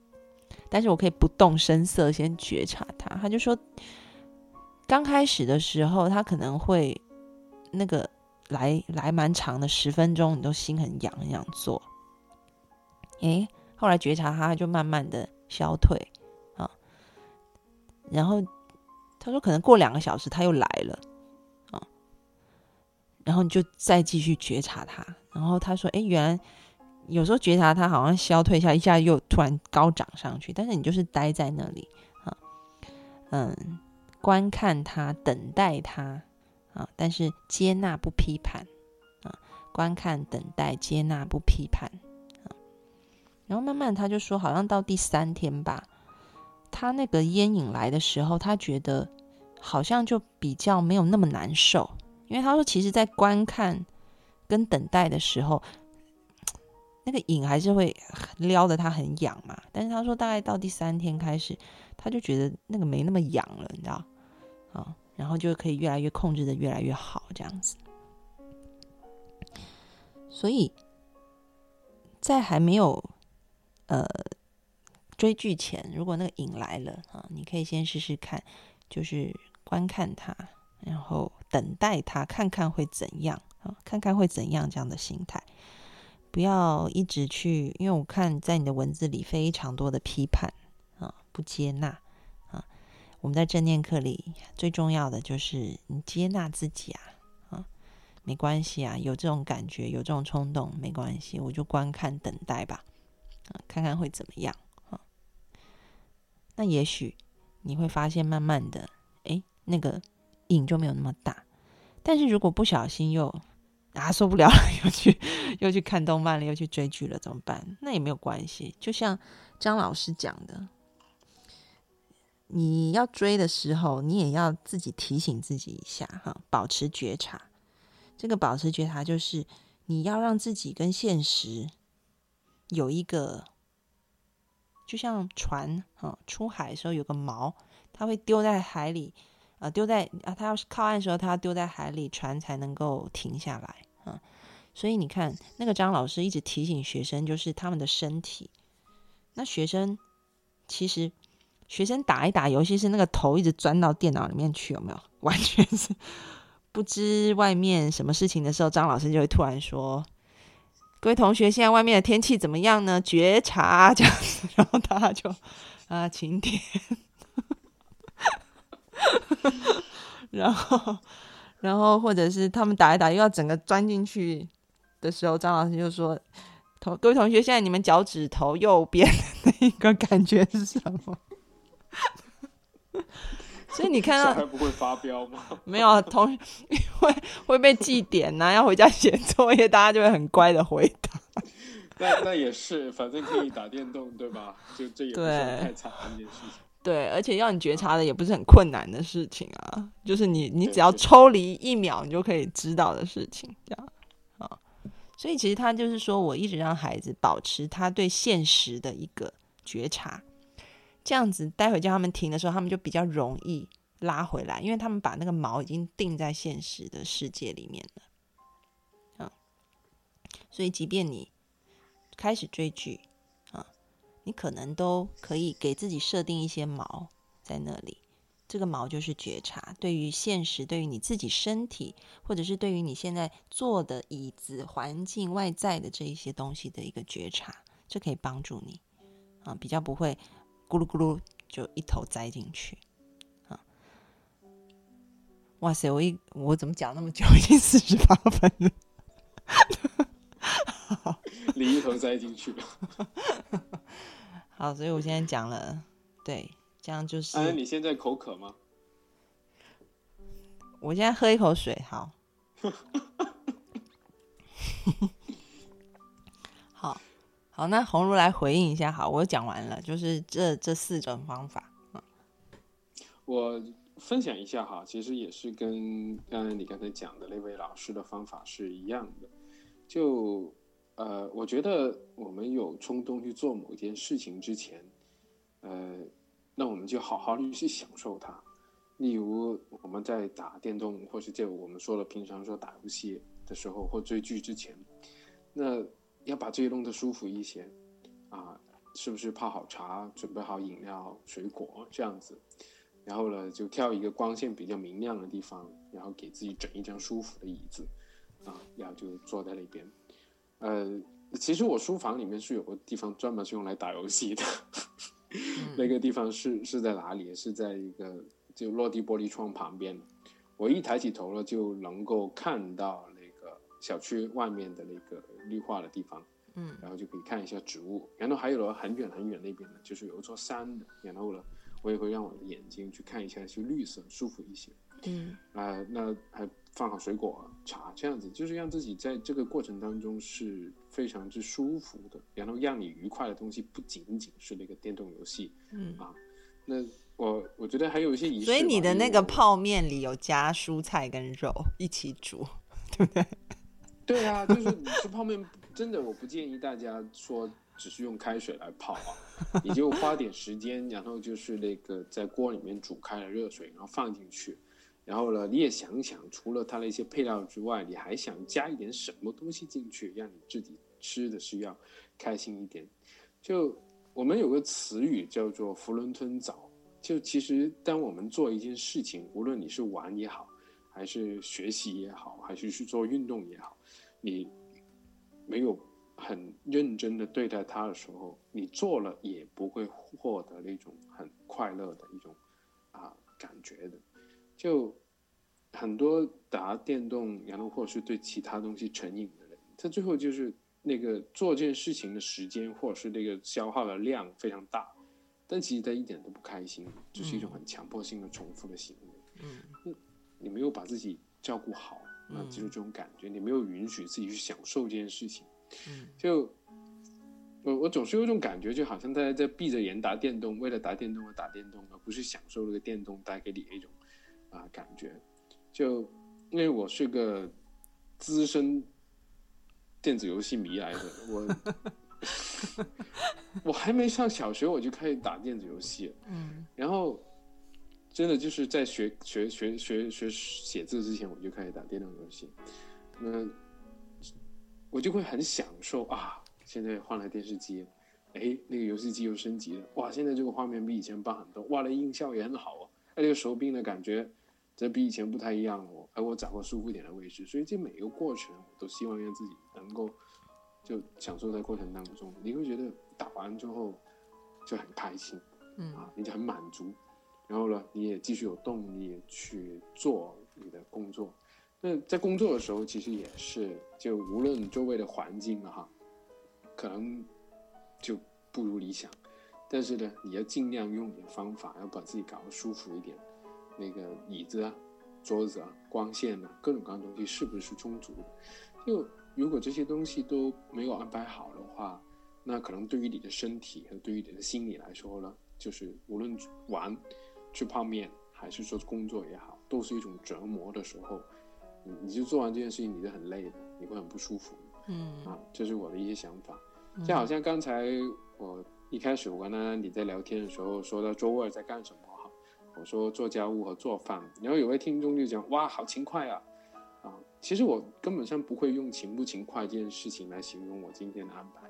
但是我可以不动声色先觉察他。他就说，刚开始的时候他可能会那个来来蛮长的十分钟，你都心很痒很想做。诶，后来觉察他就慢慢的消退啊，然后。他说：“可能过两个小时他又来了，然后你就再继续觉察他。然后他说：‘哎，原来有时候觉察他好像消退一下，一下又突然高涨上去。’但是你就是待在那里啊，嗯，观看他，等待他啊，但是接纳不批判啊，观看、等待、接纳不批判啊。然后慢慢他就说，好像到第三天吧。”他那个烟瘾来的时候，他觉得好像就比较没有那么难受，因为他说，其实，在观看跟等待的时候，那个瘾还是会撩的他很痒嘛。但是他说，大概到第三天开始，他就觉得那个没那么痒了，你知道啊？然后就可以越来越控制的越来越好，这样子。所以在还没有呃。追剧前，如果那个瘾来了啊，你可以先试试看，就是观看它，然后等待它，看看会怎样啊？看看会怎样这样的心态，不要一直去，因为我看在你的文字里非常多的批判啊，不接纳啊。我们在正念课里最重要的就是你接纳自己啊啊，没关系啊，有这种感觉，有这种冲动没关系，我就观看等待吧啊，看看会怎么样啊。那也许你会发现，慢慢的，哎，那个瘾就没有那么大。但是如果不小心又啊受不了了，又去又去看动漫了，又去追剧了，怎么办？那也没有关系。就像张老师讲的，你要追的时候，你也要自己提醒自己一下，哈，保持觉察。这个保持觉察，就是你要让自己跟现实有一个。就像船啊，出海的时候有个锚，它会丢在海里，呃，丢在啊，他要是靠岸的时候，他要丢在海里，船才能够停下来啊。所以你看，那个张老师一直提醒学生，就是他们的身体。那学生其实，学生打一打游戏是那个头一直钻到电脑里面去，有没有？完全是不知外面什么事情的时候，张老师就会突然说。各位同学，现在外面的天气怎么样呢？觉察这样子，然后大家就啊晴天，然后然后或者是他们打一打又要整个钻进去的时候，张老师就说：“同各位同学，现在你们脚趾头右边的那个感觉是什么？” 所以你看到不会发飙吗？没有，同会会被记点呐，要回家写作业，大家就会很乖的回答。那那也是，反正可以打电动，对吧？就这也不是太惨的一件事情。对，而且要你觉察的也不是很困难的事情啊，就是你你只要抽离一秒，你就可以知道的事情，这样啊。所以其实他就是说我一直让孩子保持他对现实的一个觉察。这样子，待会叫他们停的时候，他们就比较容易拉回来，因为他们把那个锚已经定在现实的世界里面了。啊，所以即便你开始追剧啊，你可能都可以给自己设定一些锚在那里。这个锚就是觉察，对于现实，对于你自己身体，或者是对于你现在坐的椅子、环境、外在的这一些东西的一个觉察，这可以帮助你啊，比较不会。咕噜咕噜就一头栽进去，啊！哇塞，我一我怎么讲那么久？已经四十八分了，你一头栽进去。好，所以我现在讲了，对，这样就是。哎，你现在口渴吗？我现在喝一口水，好。好。好，那红茹来回应一下。好，我讲完了，就是这这四种方法。我分享一下哈，其实也是跟刚才你刚才讲的那位老师的方法是一样的。就呃，我觉得我们有冲动去做某件事情之前，呃，那我们就好好的去享受它。例如我们在打电动，或是就我们说了平常说打游戏的时候或追剧之前，那要把自己弄得舒服一些啊，是不是泡好茶，准备好饮料、水果这样子？然后呢，就挑一个光线比较明亮的地方，然后给自己整一张舒服的椅子，啊，然后就坐在那边。呃，其实我书房里面是有个地方专门是用来打游戏的，那个地方是是在哪里？是在一个就落地玻璃窗旁边。我一抬起头了，就能够看到那个小区外面的那个绿化的地方，嗯，然后就可以看一下植物。然后还有了很远很远那边呢，就是有一座山的，然后呢。我也会让我的眼睛去看一下，就绿色舒服一些。嗯啊，那还放好水果茶，这样子就是让自己在这个过程当中是非常之舒服的，然后让你愉快的东西不仅仅是那个电动游戏。嗯啊，那我我觉得还有一些仪式。所以你的那个泡面里有加蔬菜跟肉一起煮，对不对？对啊，就是你吃泡面，真的我不建议大家说。只是用开水来泡啊，你就花点时间，然后就是那个在锅里面煮开了热水，然后放进去，然后呢，你也想想，除了它的一些配料之外，你还想加一点什么东西进去，让你自己吃的是要开心一点。就我们有个词语叫做“囫囵吞枣”，就其实当我们做一件事情，无论你是玩也好，还是学习也好，还是去做运动也好，你没有。很认真的对待它的时候，你做了也不会获得那种很快乐的一种啊感觉的。就很多打电动，然后或者是对其他东西成瘾的人，他最后就是那个做这件事情的时间，或者是那个消耗的量非常大，但其实他一点都不开心，就是一种很强迫性的重复的行为。嗯，你没有把自己照顾好，啊，就是这种感觉，你没有允许自己去享受这件事情。嗯就我我总是有一种感觉，就好像大家在闭着眼打电动，为了打电动而打电动，而不是享受那个电动带给你的一种啊感觉。就因为我是个资深电子游戏迷来的，我 我还没上小学我就开始打电子游戏，嗯，然后真的就是在学学学学学写字之前我就开始打电动游戏，那。我就会很享受啊！现在换了电视机，哎，那个游戏机又升级了，哇！现在这个画面比以前棒很多，哇，那音效也很好啊，哎，那个手柄的感觉，这比以前不太一样哦，而，我找个舒服一点的位置，所以这每一个过程，我都希望让自己能够就享受在过程当中，你会觉得打完之后就很开心，嗯啊，你就很满足，然后呢，你也继续有动力去做你的工作。那在工作的时候，其实也是，就无论周围的环境哈，可能就不如理想，但是呢，你要尽量用你的方法，要把自己搞得舒服一点。那个椅子啊、桌子啊、光线啊，各种各样东西是不是充足的？就如果这些东西都没有安排好的话，那可能对于你的身体和对于你的心理来说呢，就是无论玩、吃泡面，还是说工作也好，都是一种折磨的时候。你你就做完这件事情，你就很累的，你会很不舒服。嗯啊，这是我的一些想法。就好像刚才我一开始我跟安安你在聊天的时候说到周二在干什么哈，我说做家务和做饭，然后有位听众就讲哇好勤快啊。啊，其实我根本上不会用勤不勤快这件事情来形容我今天的安排，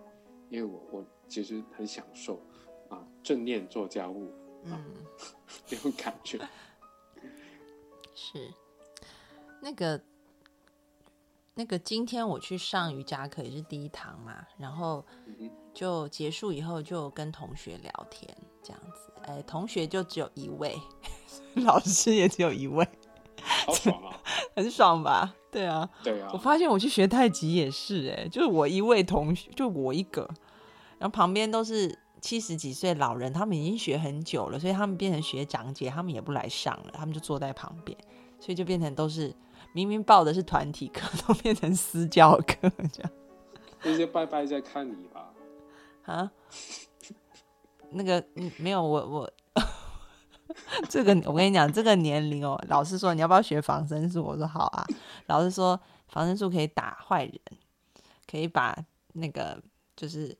因为我我其实很享受啊正念做家务啊 这种感觉 是。那个，那个，今天我去上瑜伽课也是第一堂嘛，然后就结束以后就跟同学聊天这样子，哎，同学就只有一位，老师也只有一位，好爽啊，很爽吧？对啊，对啊。我发现我去学太极也是，哎，就是我一位同学，就我一个，然后旁边都是七十几岁老人，他们已经学很久了，所以他们变成学长姐，他们也不来上了，他们就坐在旁边，所以就变成都是。明明报的是团体课，都变成私教课，这样。那些拜拜在看你吧？啊？那个，嗯，没有，我我，这个我跟你讲，这个年龄哦，老师说你要不要学防身术？我说好啊。老师说防身术可以打坏人，可以把那个就是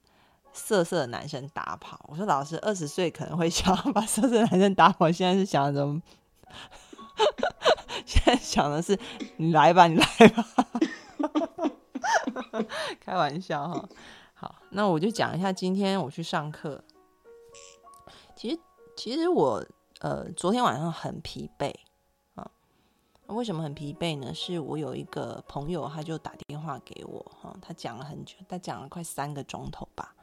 色色的男生打跑。我说老师，二十岁可能会 想要把色色男生打跑，现在是想怎么？现在想的是，你来吧，你来吧，开玩笑哈。好，那我就讲一下今天我去上课。其实，我呃昨天晚上很疲惫啊。为什么很疲惫呢？是我有一个朋友，他就打电话给我哈，他讲了很久，他讲了快三个钟头吧。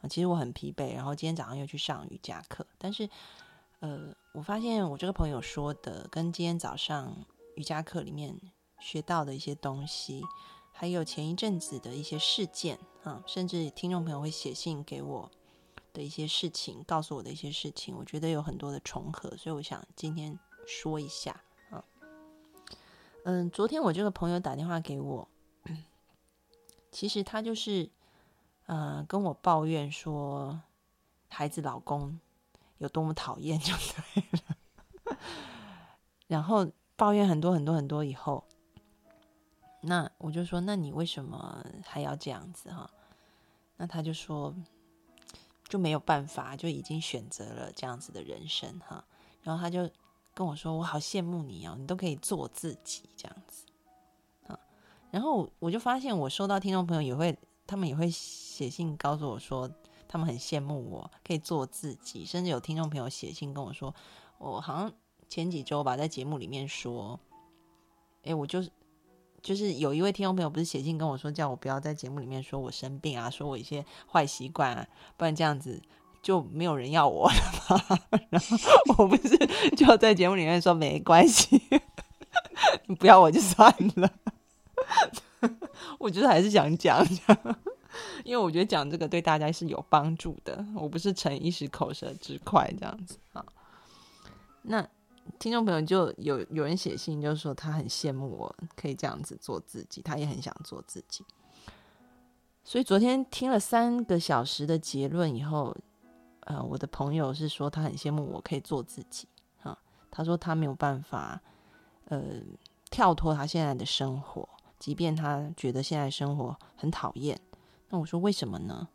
啊，其实我很疲惫，然后今天早上又去上瑜伽课，但是呃，我发现我这个朋友说的跟今天早上瑜伽课里面学到的一些东西。还有前一阵子的一些事件啊，甚至听众朋友会写信给我的一些事情，告诉我的一些事情，我觉得有很多的重合，所以我想今天说一下啊。嗯，昨天我这个朋友打电话给我，其实他就是呃跟我抱怨说孩子老公有多么讨厌就对了，然后抱怨很多很多很多以后。那我就说，那你为什么还要这样子哈？那他就说，就没有办法，就已经选择了这样子的人生哈。然后他就跟我说，我好羡慕你哦，你都可以做自己这样子啊。然后我就发现，我收到听众朋友也会，他们也会写信告诉我说，他们很羡慕我可以做自己，甚至有听众朋友写信跟我说，我好像前几周吧，在节目里面说，哎，我就是。就是有一位听众朋友不是写信跟我说，叫我不要在节目里面说我生病啊，说我一些坏习惯啊，不然这样子就没有人要我了嘛。然后我不是 就在节目里面说没关系，你不要我就算了。我觉得还是想讲讲，因为我觉得讲这个对大家是有帮助的。我不是逞一时口舌之快这样子啊。那。听众朋友就有有人写信，就说他很羡慕我可以这样子做自己，他也很想做自己。所以昨天听了三个小时的结论以后，呃，我的朋友是说他很羡慕我可以做自己啊。他说他没有办法，呃，跳脱他现在的生活，即便他觉得现在生活很讨厌。那我说为什么呢？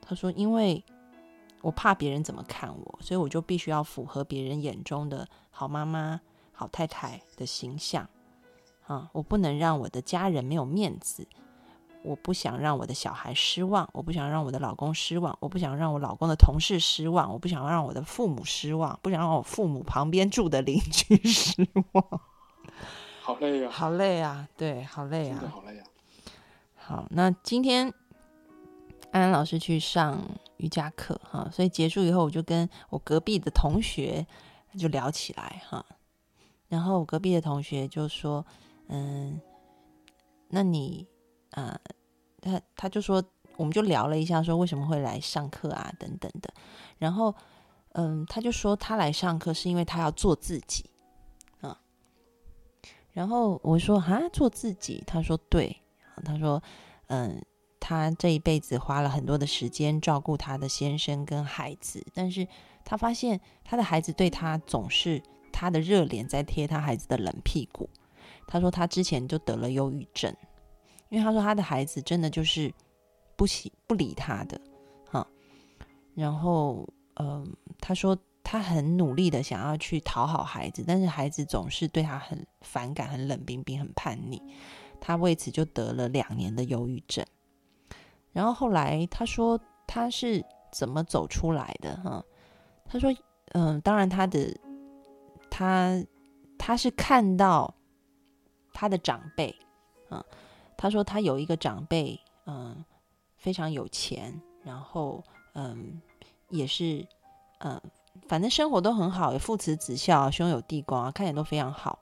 他说因为。我怕别人怎么看我，所以我就必须要符合别人眼中的好妈妈、好太太的形象啊！我不能让我的家人没有面子，我不想让我的小孩失望，我不想让我的老公失望，我不想让我老公的同事失望，我不想让我的父母失望，不想让我父母旁边住的邻居失望。好累啊！好累啊！对，好累啊！好累啊！好，那今天安安老师去上。瑜伽课哈，所以结束以后，我就跟我隔壁的同学就聊起来哈。然后我隔壁的同学就说：“嗯，那你啊，他他就说，我们就聊了一下，说为什么会来上课啊，等等的。然后嗯，他就说他来上课是因为他要做自己啊。然后我说啊，做自己？他说对。他说嗯。”他这一辈子花了很多的时间照顾他的先生跟孩子，但是他发现他的孩子对他总是他的热脸在贴他孩子的冷屁股。他说他之前就得了忧郁症，因为他说他的孩子真的就是不喜不理他的，哈。然后，嗯，他说他很努力的想要去讨好孩子，但是孩子总是对他很反感、很冷冰冰、很叛逆。他为此就得了两年的忧郁症。然后后来他说他是怎么走出来的哈？他说嗯，当然他的他他是看到他的长辈啊，他说他有一个长辈嗯非常有钱，然后嗯也是嗯反正生活都很好，也父慈子孝，兄友弟恭啊，看起来都非常好。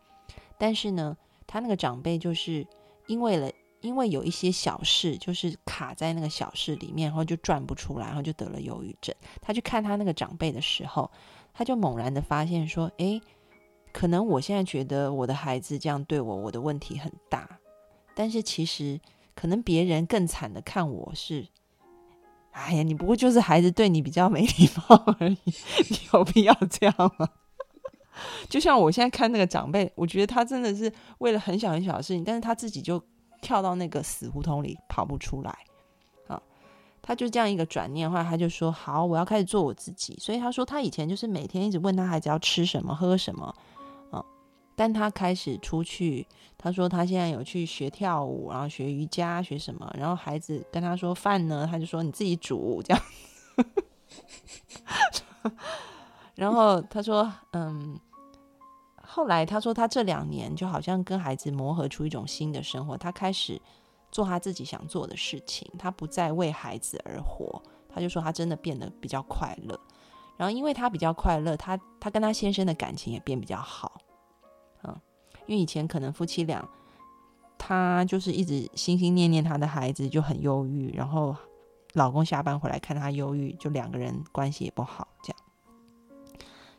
但是呢，他那个长辈就是因为了。因为有一些小事，就是卡在那个小事里面，然后就转不出来，然后就得了忧郁症。他去看他那个长辈的时候，他就猛然的发现说：“诶，可能我现在觉得我的孩子这样对我，我的问题很大。但是其实可能别人更惨的看我是，哎呀，你不过就是孩子对你比较没礼貌而已，你有必要这样吗？就像我现在看那个长辈，我觉得他真的是为了很小很小的事情，但是他自己就。跳到那个死胡同里跑不出来，啊，他就这样一个转念，后来他就说：“好，我要开始做我自己。”所以他说他以前就是每天一直问他孩子要吃什么、喝什么，啊，但他开始出去，他说他现在有去学跳舞，然后学瑜伽，学什么？然后孩子跟他说饭呢，他就说你自己煮这样。然后他说，嗯，后来他说他这两年就好像跟孩子磨合出一种新的生活，他开始做他自己想做的事情，他不再为孩子而活。他就说他真的变得比较快乐，然后因为他比较快乐，他他跟他先生的感情也变比较好，嗯，因为以前可能夫妻俩他就是一直心心念念他的孩子，就很忧郁，然后老公下班回来看他忧郁，就两个人关系也不好，这样。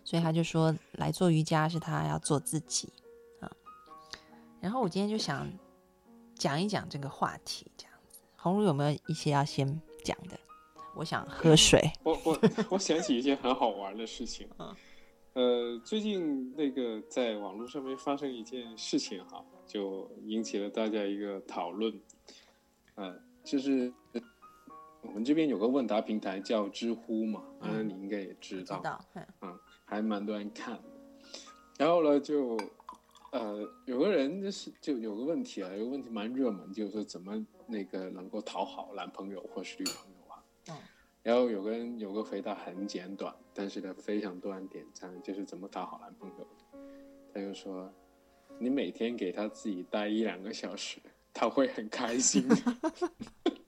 所以他就说来做瑜伽是他要做自己啊。然后我今天就想讲一讲这个话题，这样子。红茹有没有一些要先讲的？我想喝水。我我我想起一件很好玩的事情。嗯。呃，最近那个在网络上面发生一件事情哈，就引起了大家一个讨论。嗯，就是我们这边有个问答平台叫知乎嘛，嗯，你应该也知道。知道。嗯。还蛮多人看，然后呢，就，呃，有个人就是就有个问题啊，有个问题蛮热门，就是说怎么那个能够讨好男朋友或是女朋友啊？嗯，然后有个人有个回答很简短，但是呢非常多人点赞，就是怎么讨好男朋友？他就说，你每天给他自己待一两个小时，他会很开心。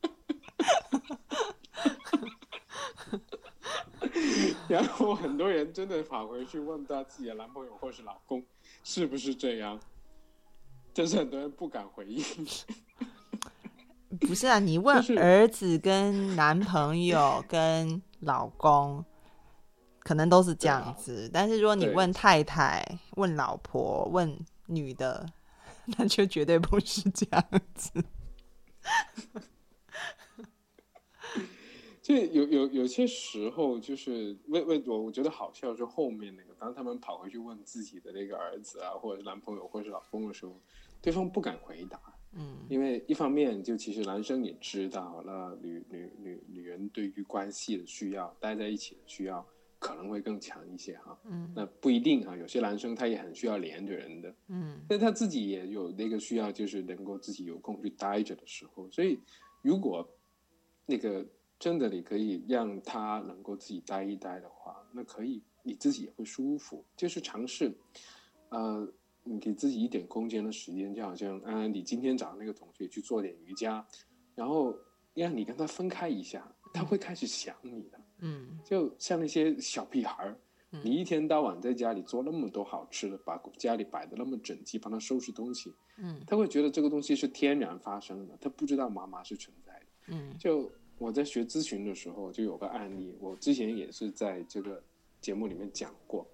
然后很多人真的跑回去问到自己的男朋友或是老公是不是这样，但是很多人不敢回应。不是啊，你问儿子跟男朋友跟老公，可能都是这样子。但是如果你问太太、问老婆、问女的，那就绝对不是这样子。就有有有些时候，就是为为我我觉得好笑，是后面那个，当他们跑回去问自己的那个儿子啊，或者是男朋友，或者是老公的时候，对方不敢回答，嗯，因为一方面就其实男生也知道，了女女女女人对于关系的需要，待在一起的需要可能会更强一些哈，嗯，那不一定哈，有些男生他也很需要连着人的，嗯，但他自己也有那个需要，就是能够自己有空去待着的时候，所以如果那个。真的，你可以让他能够自己待一待的话，那可以，你自己也会舒服。就是尝试，呃，你给自己一点空间的时间，就好像，嗯，你今天找那个同学去做点瑜伽，然后让你跟他分开一下，他会开始想你的。嗯，就像那些小屁孩儿，你一天到晚在家里做那么多好吃的，把家里摆的那么整齐，帮他收拾东西，嗯，他会觉得这个东西是天然发生的，他不知道妈妈是存在的。嗯，就。我在学咨询的时候就有个案例，我之前也是在这个节目里面讲过，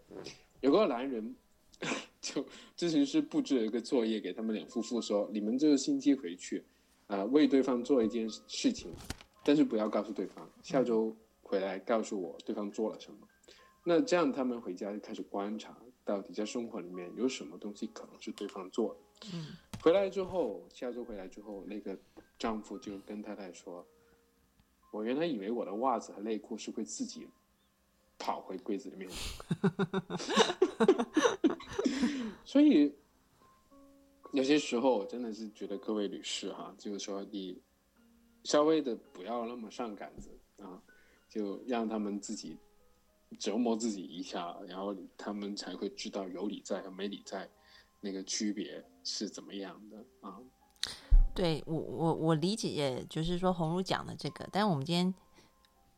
有个男人 就咨询师布置了一个作业给他们两夫妇说，你们这个星期回去，啊，为对方做一件事情，但是不要告诉对方，下周回来告诉我对方做了什么。那这样他们回家就开始观察，到底在生活里面有什么东西可能是对方做的。嗯，回来之后，下周回来之后，那个丈夫就跟太太说。我原来以为我的袜子和内裤是会自己跑回柜子里面，所以有些时候我真的是觉得各位女士哈，就是说你稍微的不要那么上杆子啊，就让他们自己折磨自己一下，然后他们才会知道有理在和没理在那个区别是怎么样的啊。对我我我理解，就是说红茹讲的这个，但是我们今天，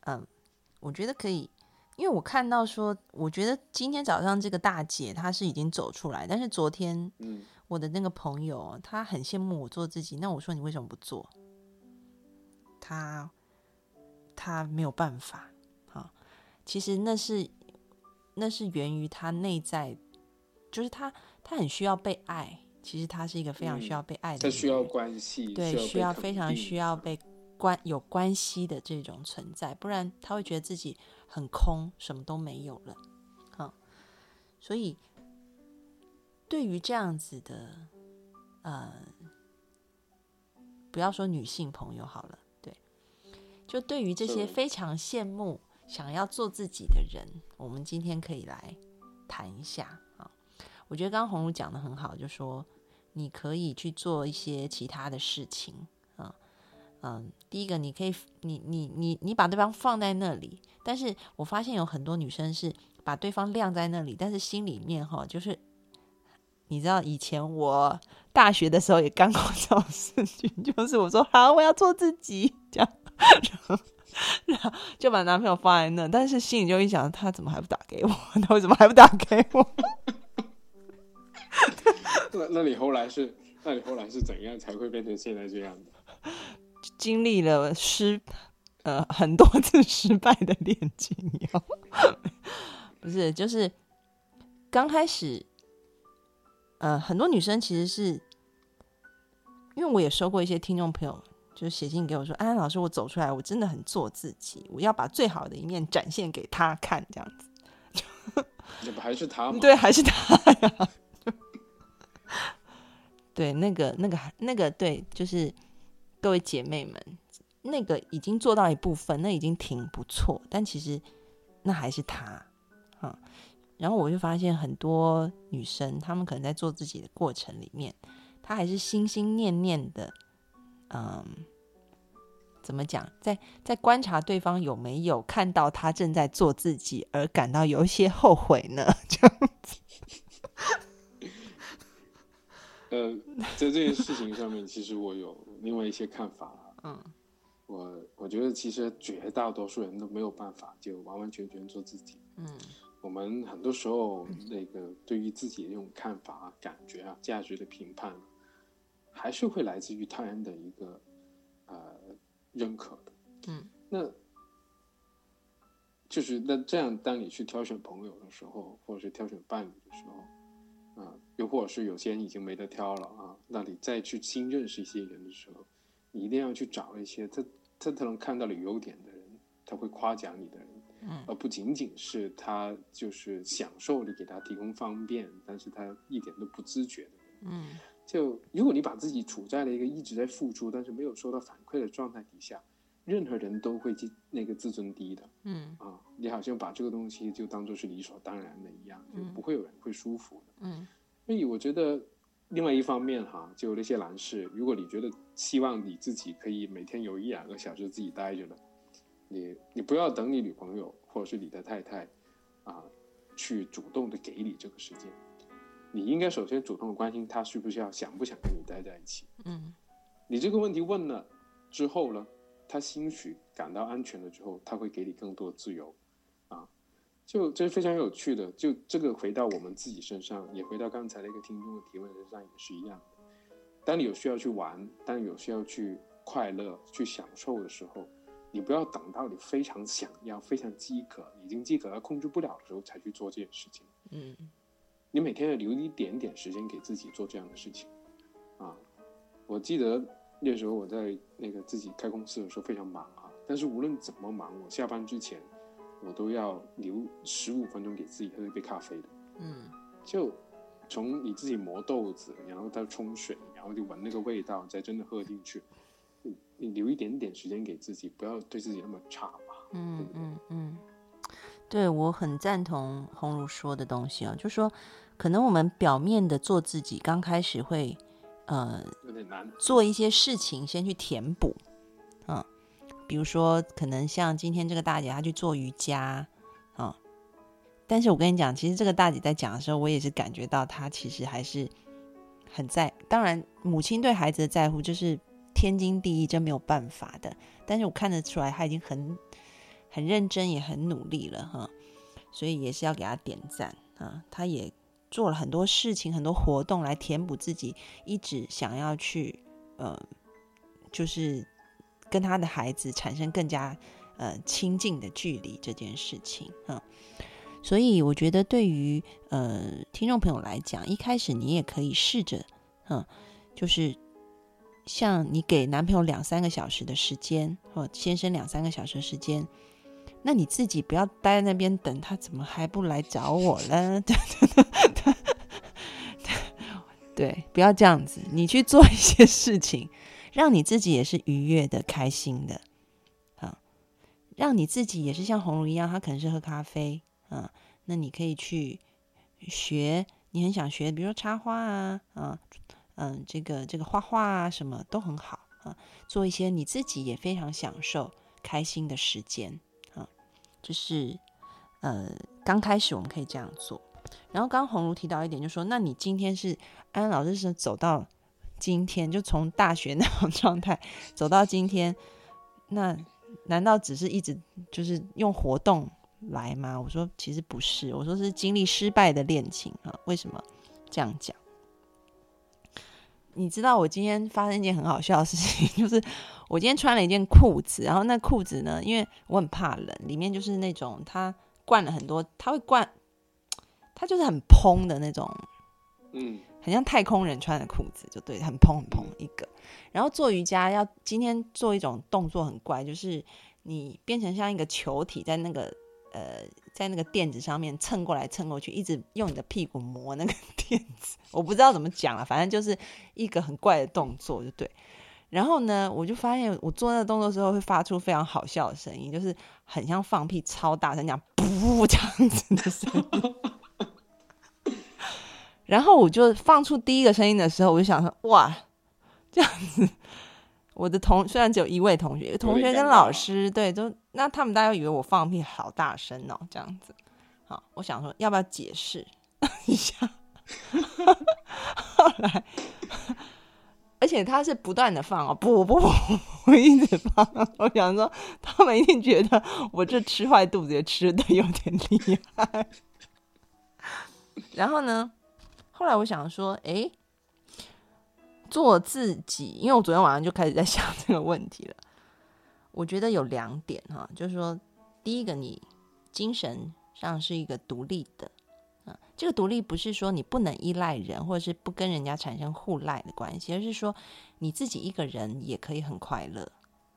嗯，我觉得可以，因为我看到说，我觉得今天早上这个大姐她是已经走出来，但是昨天，嗯，我的那个朋友他很羡慕我做自己，那我说你为什么不做？他他没有办法，啊，其实那是那是源于他内在，就是他他很需要被爱。其实他是一个非常需要被爱的，他需要关系，对，需要非常需要被关有关系的这种存在，不然他会觉得自己很空，什么都没有了。好，所以对于这样子的，呃，不要说女性朋友好了，对，就对于这些非常羡慕、想要做自己的人，我们今天可以来谈一下。我我觉得刚刚红茹讲的很好，就说你可以去做一些其他的事情啊，嗯，第一个你可以，你你你你把对方放在那里，但是我发现有很多女生是把对方晾在那里，但是心里面哈，就是你知道以前我大学的时候也干过 这种事情，就是我说好我要做自己这样，然后然后就把男朋友放在那，但是心里就一想，他怎么还不打给我？他为什么还不打给我？那那你后来是，那你后来是怎样才会变成现在这样的？经历了失呃很多次失败的恋情，有 不是就是刚开始，呃，很多女生其实是因为我也收过一些听众朋友就写信给我说，安安老师，我走出来，我真的很做自己，我要把最好的一面展现给他看，这样子。这不还是他吗？对，还是他呀。对，那个、那个、那个，对，就是各位姐妹们，那个已经做到一部分，那已经挺不错。但其实那还是他，嗯。然后我就发现很多女生，她们可能在做自己的过程里面，她还是心心念念的，嗯，怎么讲，在在观察对方有没有看到他正在做自己，而感到有一些后悔呢？这样子。呃，在这件事情上面，其实我有另外一些看法。嗯，我我觉得其实绝大多数人都没有办法就完完全全做自己。嗯，我们很多时候那个对于自己的这种看法、感觉啊、价值的评判，还是会来自于他人的一个呃认可的。嗯，那就是那这样，当你去挑选朋友的时候，或者是挑选伴侣的时候。啊，又或者是有些人已经没得挑了啊，那你再去新认识一些人的时候，你一定要去找一些他他他能看到你优点的人，他会夸奖你的人，嗯，而不仅仅是他就是享受你给他提供方便，但是他一点都不自觉的人，嗯，就如果你把自己处在了一个一直在付出，但是没有收到反馈的状态底下，任何人都会自那个自尊低的，嗯。啊，你好像把这个东西就当做是理所当然的一样，就不会有人会舒服的。嗯，所以我觉得，另外一方面哈，就那些男士，如果你觉得希望你自己可以每天有一两个小时自己待着的，你你不要等你女朋友或者是你的太太啊，去主动的给你这个时间，你应该首先主动的关心她需不需要想不想跟你待在一起。嗯，你这个问题问了之后呢，他兴许感到安全了之后，他会给你更多自由。啊就这是非常有趣的，就这个回到我们自己身上，也回到刚才那个听众的提问身上也是一样的。当你有需要去玩，当你有需要去快乐、去享受的时候，你不要等到你非常想要、非常饥渴、已经饥渴到控制不了的时候才去做这件事情。嗯，你每天要留一点点时间给自己做这样的事情。啊，我记得那时候我在那个自己开公司的时候非常忙啊，但是无论怎么忙，我下班之前。我都要留十五分钟给自己喝一杯咖啡的，嗯，就从你自己磨豆子，然后到冲水，然后就闻那个味道，再真的喝进去，你你留一点点时间给自己，不要对自己那么差嘛。嗯嗯嗯，对我很赞同红茹说的东西啊，就说可能我们表面的做自己，刚开始会呃做一些事情先去填补，嗯。比如说，可能像今天这个大姐，她去做瑜伽，啊，但是我跟你讲，其实这个大姐在讲的时候，我也是感觉到她其实还是很在。当然，母亲对孩子的在乎就是天经地义，这没有办法的。但是我看得出来，她已经很很认真，也很努力了，哈。所以也是要给她点赞啊！她也做了很多事情、很多活动来填补自己一直想要去，呃，就是。跟他的孩子产生更加呃亲近的距离这件事情，嗯，所以我觉得对于呃听众朋友来讲，一开始你也可以试着，嗯，就是像你给男朋友两三个小时的时间，或先生两三个小时时间，那你自己不要待在那边等他，怎么还不来找我呢？对，对，不要这样子，你去做一些事情。让你自己也是愉悦的、开心的，啊，让你自己也是像红茹一样，他可能是喝咖啡，啊，那你可以去学你很想学，比如说插花啊，啊，嗯，这个这个画画啊，什么都很好啊，做一些你自己也非常享受、开心的时间啊，就是呃，刚开始我们可以这样做。然后刚红茹提到一点，就说，那你今天是安安老师是走到今天，就从大学那种 状态走到今天，那难道只是一直就是用活动来吗？我说其实不是，我说是经历失败的恋情啊。为什么这样讲？你知道我今天发生一件很好笑的事情，就是我今天穿了一件裤子，然后那裤子呢，因为我很怕冷，里面就是那种它灌了很多，它会灌。它就是很蓬的那种，嗯，很像太空人穿的裤子，就对，很蓬很蓬一个。然后做瑜伽要今天做一种动作很怪，就是你变成像一个球体在那个呃在那个垫子上面蹭过来蹭过去，一直用你的屁股磨那个垫子。我不知道怎么讲了，反正就是一个很怪的动作，就对。然后呢，我就发现我做那个动作的时候会发出非常好笑的声音，就是很像放屁超大声，讲噗这样子的声音。然后我就放出第一个声音的时候，我就想说：哇，这样子，我的同虽然只有一位同学，同学跟老师对，都那他们大家以为我放屁好大声哦，这样子。好，我想说要不要解释一下？后来，而且他是不断的放哦，不不不，我一直放。我想说，他们一定觉得我这吃坏肚子也吃的有点厉害。然后呢？后来我想说，哎，做自己，因为我昨天晚上就开始在 想这个问题了。我觉得有两点哈，就是说，第一个，你精神上是一个独立的，啊，这个独立不是说你不能依赖人，或者是不跟人家产生互赖的关系，而是说你自己一个人也可以很快乐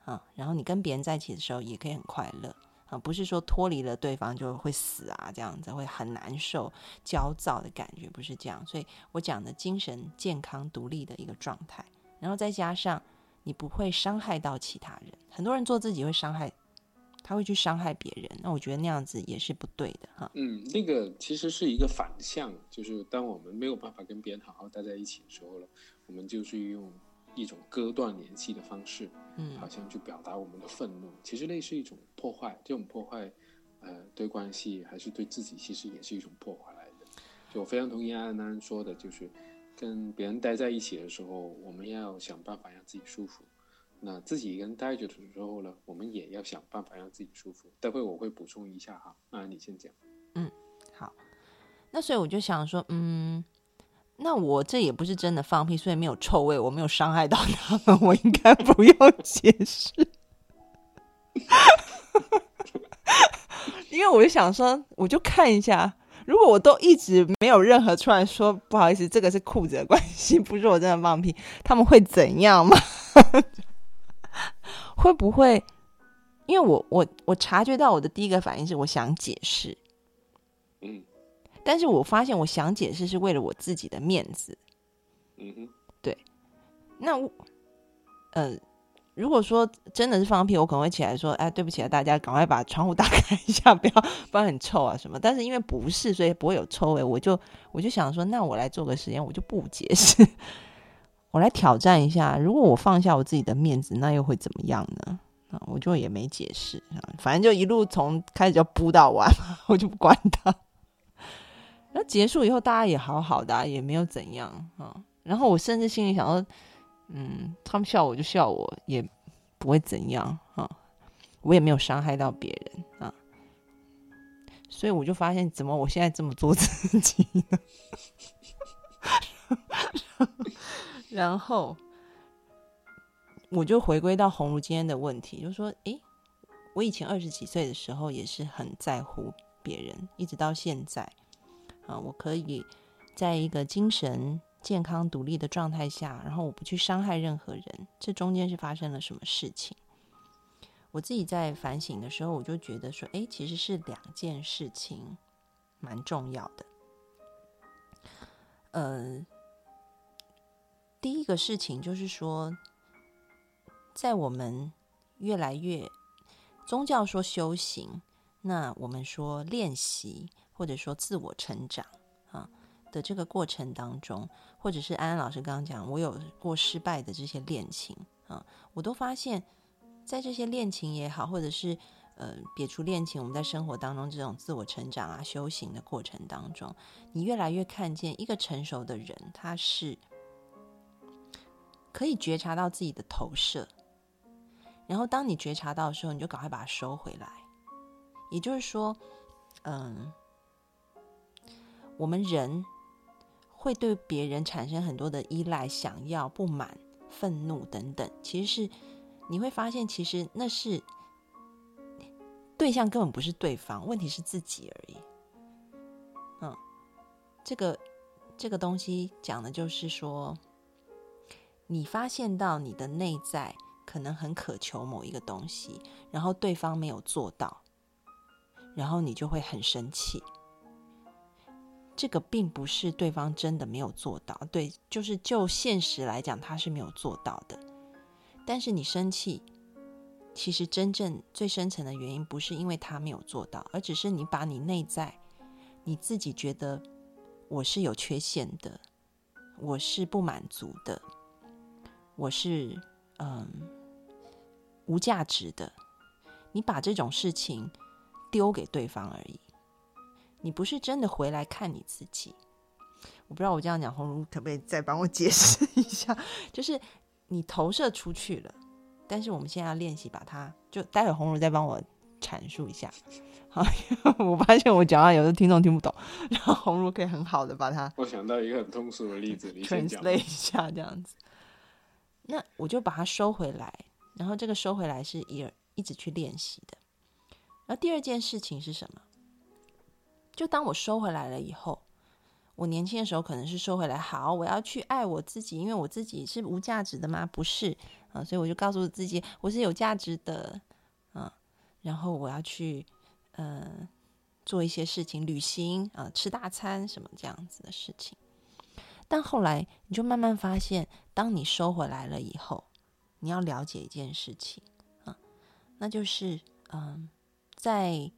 啊，然后你跟别人在一起的时候也可以很快乐。啊，不是说脱离了对方就会死啊，这样子会很难受、焦躁的感觉，不是这样。所以我讲的精神健康、独立的一个状态，然后再加上你不会伤害到其他人。很多人做自己会伤害，他会去伤害别人，那我觉得那样子也是不对的哈。嗯，那个其实是一个反向，就是当我们没有办法跟别人好好待在一起的时候了，我们就是用。一种割断联系的方式，嗯，好像去表达我们的愤怒，其实那是一种破坏。这种破坏，呃，对关系还是对自己，其实也是一种破坏来的。就我非常同意安安说的，就是跟别人待在一起的时候，我们要想办法让自己舒服。那自己一个人待着的时候呢，我们也要想办法让自己舒服。待会我会补充一下哈，安你先讲。嗯，好。那所以我就想说，嗯。那我这也不是真的放屁，所以没有臭味，我没有伤害到他们，我应该不用解释。因为我就想说，我就看一下，如果我都一直没有任何出来说不好意思，这个是裤子的关系，不是我真的放屁，他们会怎样吗？会不会？因为我我我察觉到我的第一个反应是，我想解释。嗯。但是我发现，我想解释是为了我自己的面子。嗯哼，对。那，呃，如果说真的是放屁，我可能会起来说：“哎，对不起啊，大家赶快把窗户打开一下，不要不然很臭啊什么。”但是因为不是，所以不会有臭味。我就我就想说，那我来做个实验，我就不解释，我来挑战一下。如果我放下我自己的面子，那又会怎么样呢？啊，我就也没解释啊，反正就一路从开始就扑到完，我就不管他。那结束以后，大家也好好的，也没有怎样啊。然后我甚至心里想说，嗯，他们笑我就笑我，也不会怎样啊。我也没有伤害到别人啊。所以我就发现，怎么我现在这么做自己？然后我就回归到红如今天的问题，就说：诶，我以前二十几岁的时候也是很在乎别人，一直到现在。啊，我可以在一个精神健康、独立的状态下，然后我不去伤害任何人。这中间是发生了什么事情？我自己在反省的时候，我就觉得说，哎，其实是两件事情蛮重要的。呃，第一个事情就是说，在我们越来越宗教说修行，那我们说练习。或者说自我成长啊的这个过程当中，或者是安安老师刚刚讲，我有过失败的这些恋情啊，我都发现，在这些恋情也好，或者是呃撇除恋情，我们在生活当中这种自我成长啊、修行的过程当中，你越来越看见一个成熟的人，他是可以觉察到自己的投射，然后当你觉察到的时候，你就赶快把它收回来。也就是说，嗯。我们人会对别人产生很多的依赖、想要、不满、愤怒等等。其实是你会发现，其实那是对象根本不是对方，问题是自己而已。嗯，这个这个东西讲的就是说，你发现到你的内在可能很渴求某一个东西，然后对方没有做到，然后你就会很生气。这个并不是对方真的没有做到，对，就是就现实来讲，他是没有做到的。但是你生气，其实真正最深层的原因不是因为他没有做到，而只是你把你内在你自己觉得我是有缺陷的，我是不满足的，我是嗯无价值的，你把这种事情丢给对方而已。你不是真的回来看你自己，我不知道我这样讲，红茹可不可以再帮我解释 一下？就是你投射出去了，但是我们现在要练习把它，就待会红茹再帮我阐述一下。好，我发现我讲话有的听众听不懂，然后红茹可以很好的把它。我想到一个很通俗的例子，你先讲一下这样子。那我就把它收回来，然后这个收回来是一一直去练习的。然后第二件事情是什么？就当我收回来了以后，我年轻的时候可能是收回来，好，我要去爱我自己，因为我自己是无价值的吗？不是啊，所以我就告诉自己我是有价值的，啊，然后我要去嗯做一些事情，旅行啊，吃大餐什么这样子的事情。但后来你就慢慢发现，当你收回来了以后，你要了解一件事情啊，那就是嗯，在。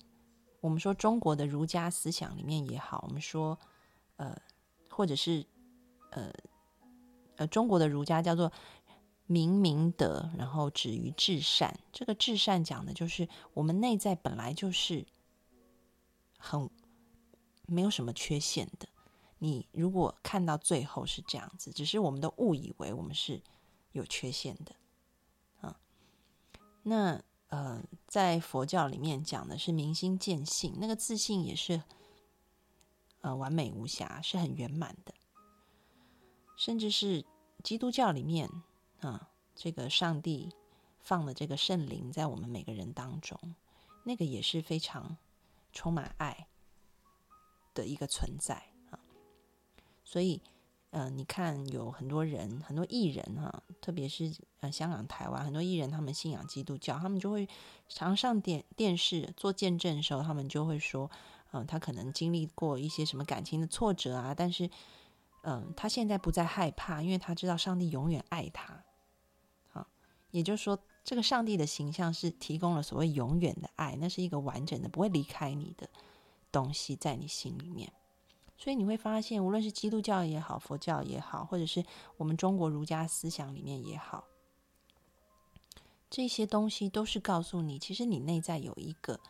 我们说中国的儒家思想里面也好，我们说，呃，或者是，呃，呃，中国的儒家叫做明明德，然后止于至善。这个至善讲的就是我们内在本来就是很没有什么缺陷的。你如果看到最后是这样子，只是我们都误以为我们是有缺陷的，啊，那。呃，在佛教里面讲的是明心见性，那个自信也是呃完美无瑕，是很圆满的。甚至是基督教里面啊，这个上帝放的这个圣灵在我们每个人当中，那个也是非常充满爱的一个存在啊。所以。嗯，你看有很多人，很多艺人哈，特别是呃香港、台湾很多艺人，他们信仰基督教，他们就会常上电电视做见证的时候，他们就会说，嗯，他可能经历过一些什么感情的挫折啊，但是，嗯，他现在不再害怕，因为他知道上帝永远爱他。好，也就是说，这个上帝的形象是提供了所谓永远的爱，那是一个完整的、不会离开你的东西在你心里面。所以你会发现，无论是基督教也好，佛教也好，或者是我们中国儒家思想里面也好，这些东西都是告诉你，其实你内在有一个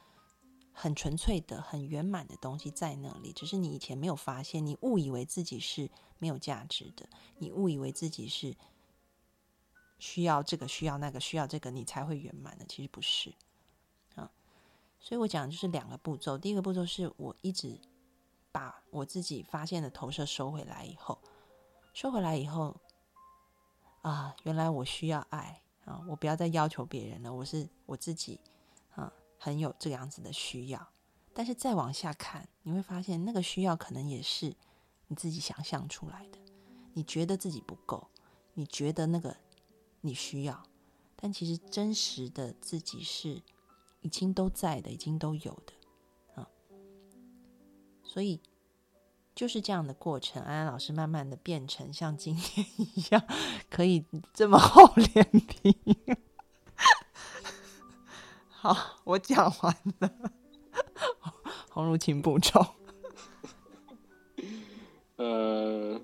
很纯粹的、很圆满的东西在那里，只是你以前没有发现，你误以为自己是没有价值的，你误以为自己是需要这个、需要那个、需要这个，你才会圆满的，其实不是啊。所以我讲的就是两个步骤，第一个步骤是我一直。把我自己发现的投射收回来以后，收回来以后，啊，原来我需要爱啊！我不要再要求别人了，我是我自己啊，很有这样子的需要。但是再往下看，你会发现那个需要可能也是你自己想象出来的。你觉得自己不够，你觉得那个你需要，但其实真实的自己是已经都在的，已经都有的。所以就是这样的过程，安安老师慢慢的变成像今天 一样，可以这么厚脸皮。好，我讲完了。红如请补充。呃。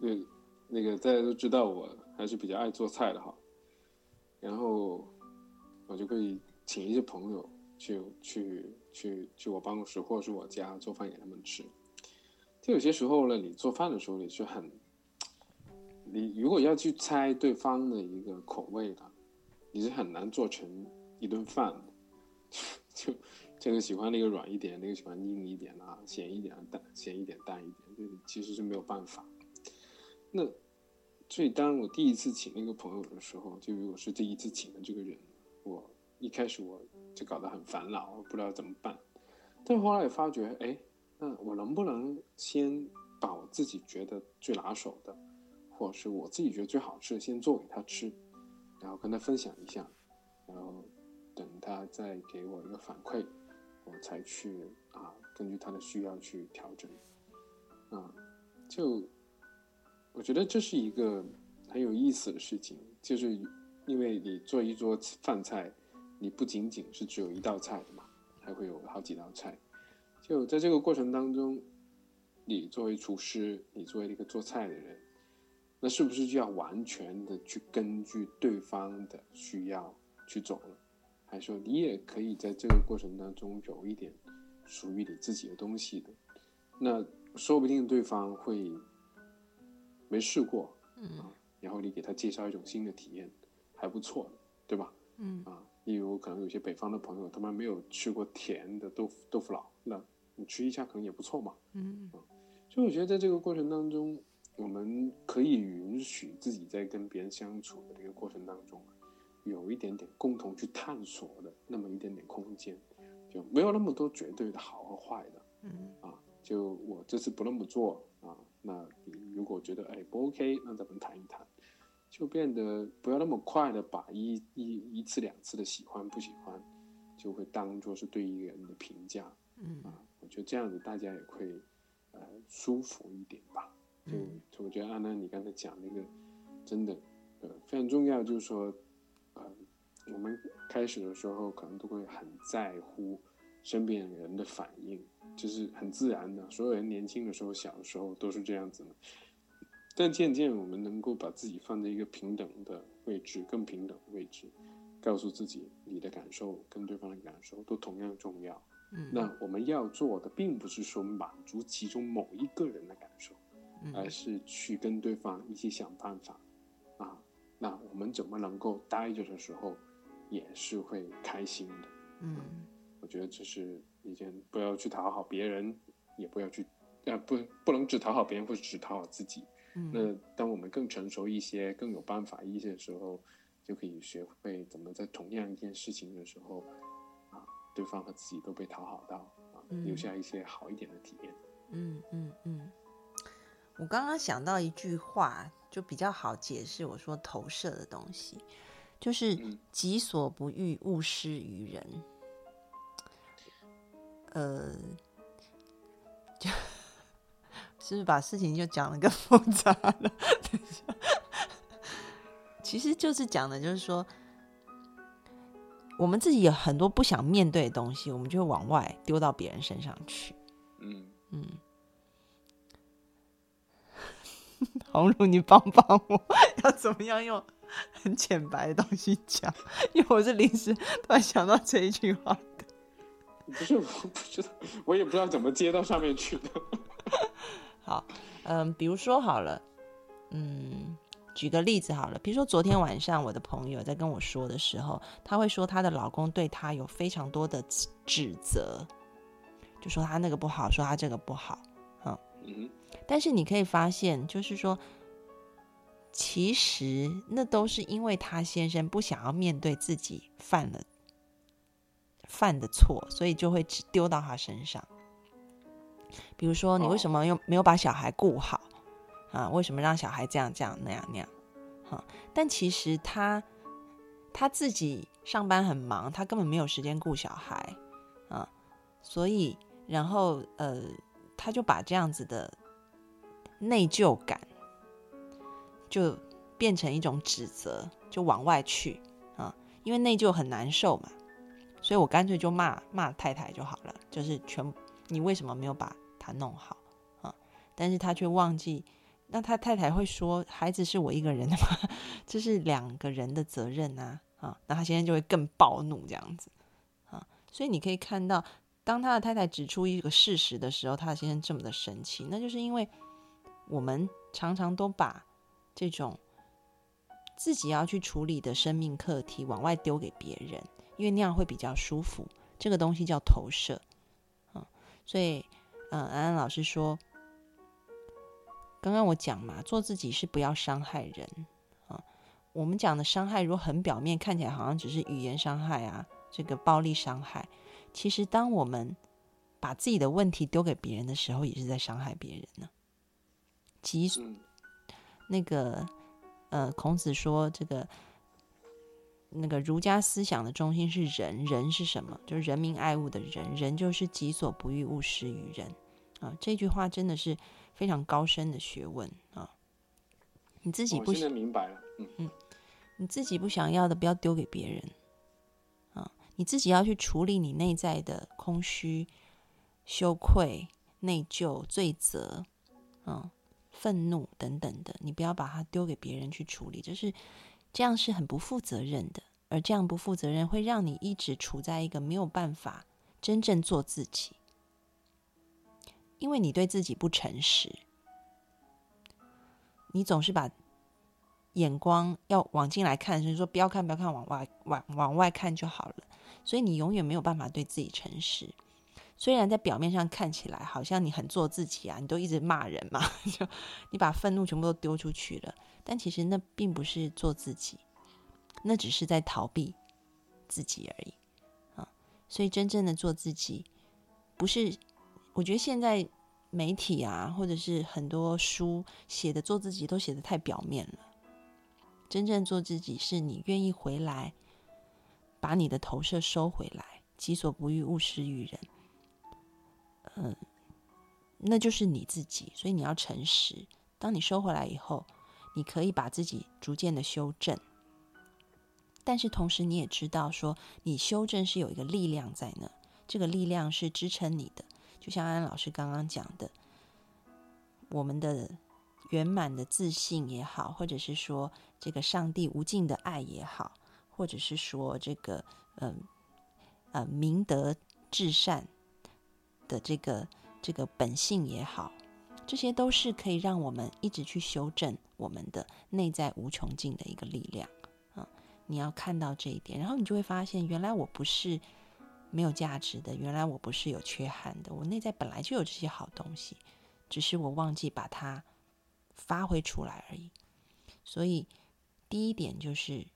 对，那个大家都知道我还是比较爱做菜的哈。然后我就可以请一些朋友去去。去去我办公室或者是我家做饭给他们吃。就有些时候呢，你做饭的时候你是很，你如果要去猜对方的一个口味的，你是很难做成一顿饭，就。这个喜欢那个软一点，那个喜欢硬一点啊，咸一点淡，咸一点淡一点，这其实是没有办法。那所以当我第一次请那个朋友的时候，就如果是第一次请的这个人，我一开始我就搞得很烦恼，不知道怎么办。但后来也发觉，哎，那我能不能先把我自己觉得最拿手的，或者是我自己觉得最好吃的先做给他吃，然后跟他分享一下，然后等他再给我一个反馈。我才去啊，根据他的需要去调整，啊，就我觉得这是一个很有意思的事情，就是因为你做一桌饭菜，你不仅仅是只有一道菜的嘛，还会有好几道菜，就在这个过程当中，你作为厨师，你作为一个做菜的人，那是不是就要完全的去根据对方的需要去走了？还说你也可以在这个过程当中有一点属于你自己的东西的，那说不定对方会没试过，嗯，然后你给他介绍一种新的体验，还不错，对吧？嗯，啊，例如可能有些北方的朋友，他们没有吃过甜的豆腐豆腐脑，那你吃一下可能也不错嘛，嗯，啊，所以我觉得在这个过程当中，我们可以允许自己在跟别人相处的这个过程当中。有一点点共同去探索的那么一点点空间，就没有那么多绝对的好和坏的，嗯啊，就我这次不那么做啊，那你如果觉得哎不 OK，那咱们谈一谈，就变得不要那么快的把一一一次两次的喜欢不喜欢，就会当做是对一个人的评价，嗯啊，我觉得这样子大家也会呃舒服一点吧，就我觉得安娜你刚才讲那个真的呃非常重要，就是说。呃，我们开始的时候可能都会很在乎身边人的反应，就是很自然的。所有人年轻的时候、小的时候都是这样子的。但渐渐我们能够把自己放在一个平等的位置，更平等的位置，告诉自己你的感受跟对方的感受都同样重要。嗯，那我们要做的并不是说满足其中某一个人的感受，而是去跟对方一起想办法啊。那我们怎么能够待着的时候，也是会开心的？嗯，我觉得这是一件不要去讨好别人，也不要去，呃，不，不能只讨好别人或者只讨好自己。嗯，那当我们更成熟一些、更有办法一些的时候，就可以学会怎么在同样一件事情的时候，啊，对方和自己都被讨好到，啊，留下一些好一点的体验。嗯嗯嗯，我刚刚想到一句话。就比较好解释我说投射的东西，就是己所不欲，勿施于人。呃，就 是不是把事情就讲的更 复杂了？其实就是讲的，就是说，我们自己有很多不想面对的东西，我们就会往外丢到别人身上去。嗯嗯。红茹，你帮帮我，要怎么样用很浅白的东西讲？因为我是临时突然想到这一句话的。不是，我不知道，我也不知道怎么接到上面去的。好，嗯，比如说好了，嗯，举个例子好了，比如说昨天晚上我的朋友在跟我说的时候，她会说她的老公对她有非常多的指责，就说她那个不好，说她这个不好，嗯。但是你可以发现，就是说，其实那都是因为他先生不想要面对自己犯了犯的错，所以就会只丢到他身上。比如说，你为什么又没有把小孩顾好啊？为什么让小孩这样这样那样那样？哈，但其实他他自己上班很忙，他根本没有时间顾小孩啊，所以然后呃，他就把这样子的。内疚感就变成一种指责，就往外去啊，因为内疚很难受嘛，所以我干脆就骂骂太太就好了，就是全你为什么没有把他弄好啊？但是他却忘记那他太太会说：“孩子是我一个人的吗？这是两个人的责任啊！”啊，那他先生就会更暴怒这样子啊。所以你可以看到，当他的太太指出一个事实的时候，他的先生这么的生气，那就是因为我们常常都把这种自己要去处理的生命课题往外丢给别人，因为那样会比较舒服。这个东西叫投射啊。所以，嗯，安安老师说。刚刚我讲嘛，做自己是不要伤害人啊。我们讲的伤害，如果很表面，看起来好像只是语言伤害啊，这个暴力伤害。其实，当我们把自己的问题丢给别人的时候，也是在伤害别人呢。其实，那个呃，孔子说，这个那个儒家思想的中心是仁，仁是什么？就是人民爱物的仁，仁就是己所不欲，勿施于人啊。这句话真的是。非常高深的学问啊！你自己不现在明白了，嗯嗯，你自己不想要的，不要丢给别人啊！你自己要去处理你内在的空虚、羞愧、内疚、罪责，嗯，愤怒等等的，你不要把它丢给别人去处理，就是这样是很不负责任的。而这样不负责任，会让你一直处在一个没有办法真正做自己。因为你对自己不诚实，你总是把眼光要往进来看，所以说不要看，不要看，往外往往外看就好了。所以你永远没有办法对自己诚实。虽然在表面上看起来好像你很做自己啊，你都一直骂人嘛，就你把愤怒全部都丢出去了，但其实那并不是做自己，那只是在逃避自己而已啊。所以真正的做自己，不是。我觉得现在媒体啊，或者是很多书写的做自己，都写的太表面了。真正做自己，是你愿意回来，把你的投射收回来，己所不欲，勿施于人。嗯，那就是你自己。所以你要诚实。当你收回来以后，你可以把自己逐渐的修正。但是同时，你也知道，说你修正是有一个力量在那，这个力量是支撑你的。就像安老师刚刚讲的，我们的圆满的自信也好，或者是说这个上帝无尽的爱也好，或者是说这个嗯呃明德至善的这个这个本性也好，这些都是可以让我们一直去修正我们的内在无穷尽的一个力量啊！你要看到这一点，然后你就会发现，原来我不是。没有价值的，原来我不是有缺憾的，我内在本来就有这些好东西，只是我忘记把它发挥出来而已。所以，第一点就是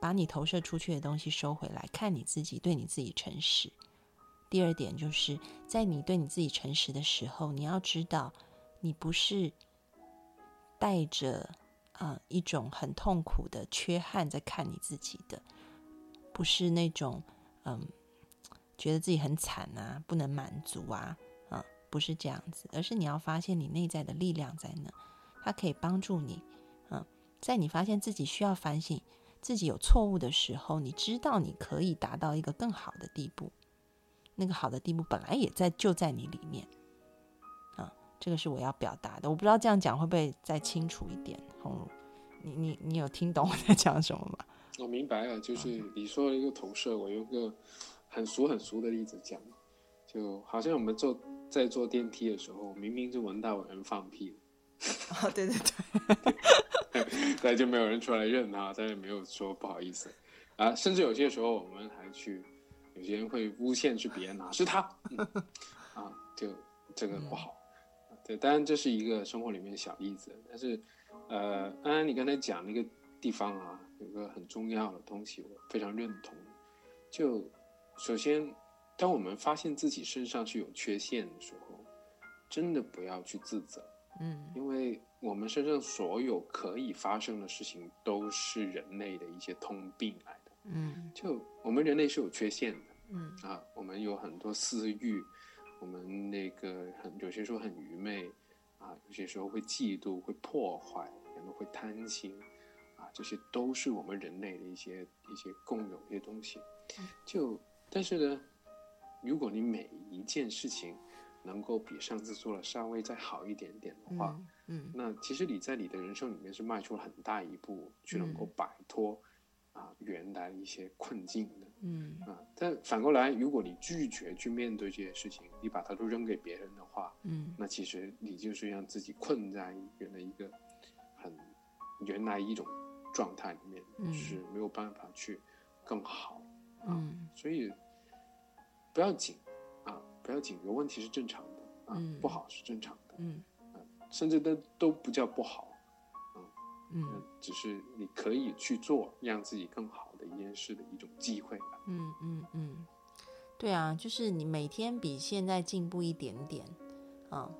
把你投射出去的东西收回来，看你自己对你自己诚实。第二点就是在你对你自己诚实的时候，你要知道，你不是带着啊一种很痛苦的缺憾在看你自己的，不是那种嗯。觉得自己很惨啊，不能满足啊，啊，不是这样子，而是你要发现你内在的力量在哪，它可以帮助你，嗯，在你发现自己需要反省、自己有错误的时候，你知道你可以达到一个更好的地步，那个好的地步本来也在就在你里面，啊，这个是我要表达的，我不知道这样讲会不会再清楚一点，红茹，你你你有听懂我在讲什么吗？我明白了，就是你说一个投射，我有个。很俗很俗的例子讲，就好像我们坐在坐电梯的时候，明明就闻到有人放屁，啊，对对对，但就没有人出来认他，但是没有说不好意思啊，甚至有些时候我们还去，有些人会诬陷去别人哪是他，啊，就这个不好，对，当然这是一个生活里面的小例子，但是呃，安安你刚才讲那个地方啊，有个很重要的东西，我非常认同，就。首先，当我们发现自己身上是有缺陷的时候，真的不要去自责，嗯，因为我们身上所有可以发生的事情都是人类的一些通病来的，嗯，就我们人类是有缺陷的，嗯。啊，我们有很多私欲，我们那个很有些时候很愚昧，啊，有些时候会嫉妒、会破坏，然后会贪心，啊，这些都是我们人类的一些一些共有一些东西，就。但是呢，如果你每一件事情能够比上次做的稍微再好一点点的话，嗯那其实你在你的人生里面是迈出了很大一步，去能够嗯摆脱啊原来的一些困境的。嗯啊，但反过来，如果你拒绝去面对这些事情，你把它都扔给别人的话，嗯那其实你就是让自己困在原来一个很原来一种状态里面，嗯是没有办法去更好。嗯所以不要紧啊，不要紧，有问题是正常的啊，嗯不好是正常的，嗯甚至都都不叫不好，嗯只是你可以去做让自己更好的一件事的一种机会吧。嗯嗯嗯，对啊，就是你每天比现在进步一点点啊，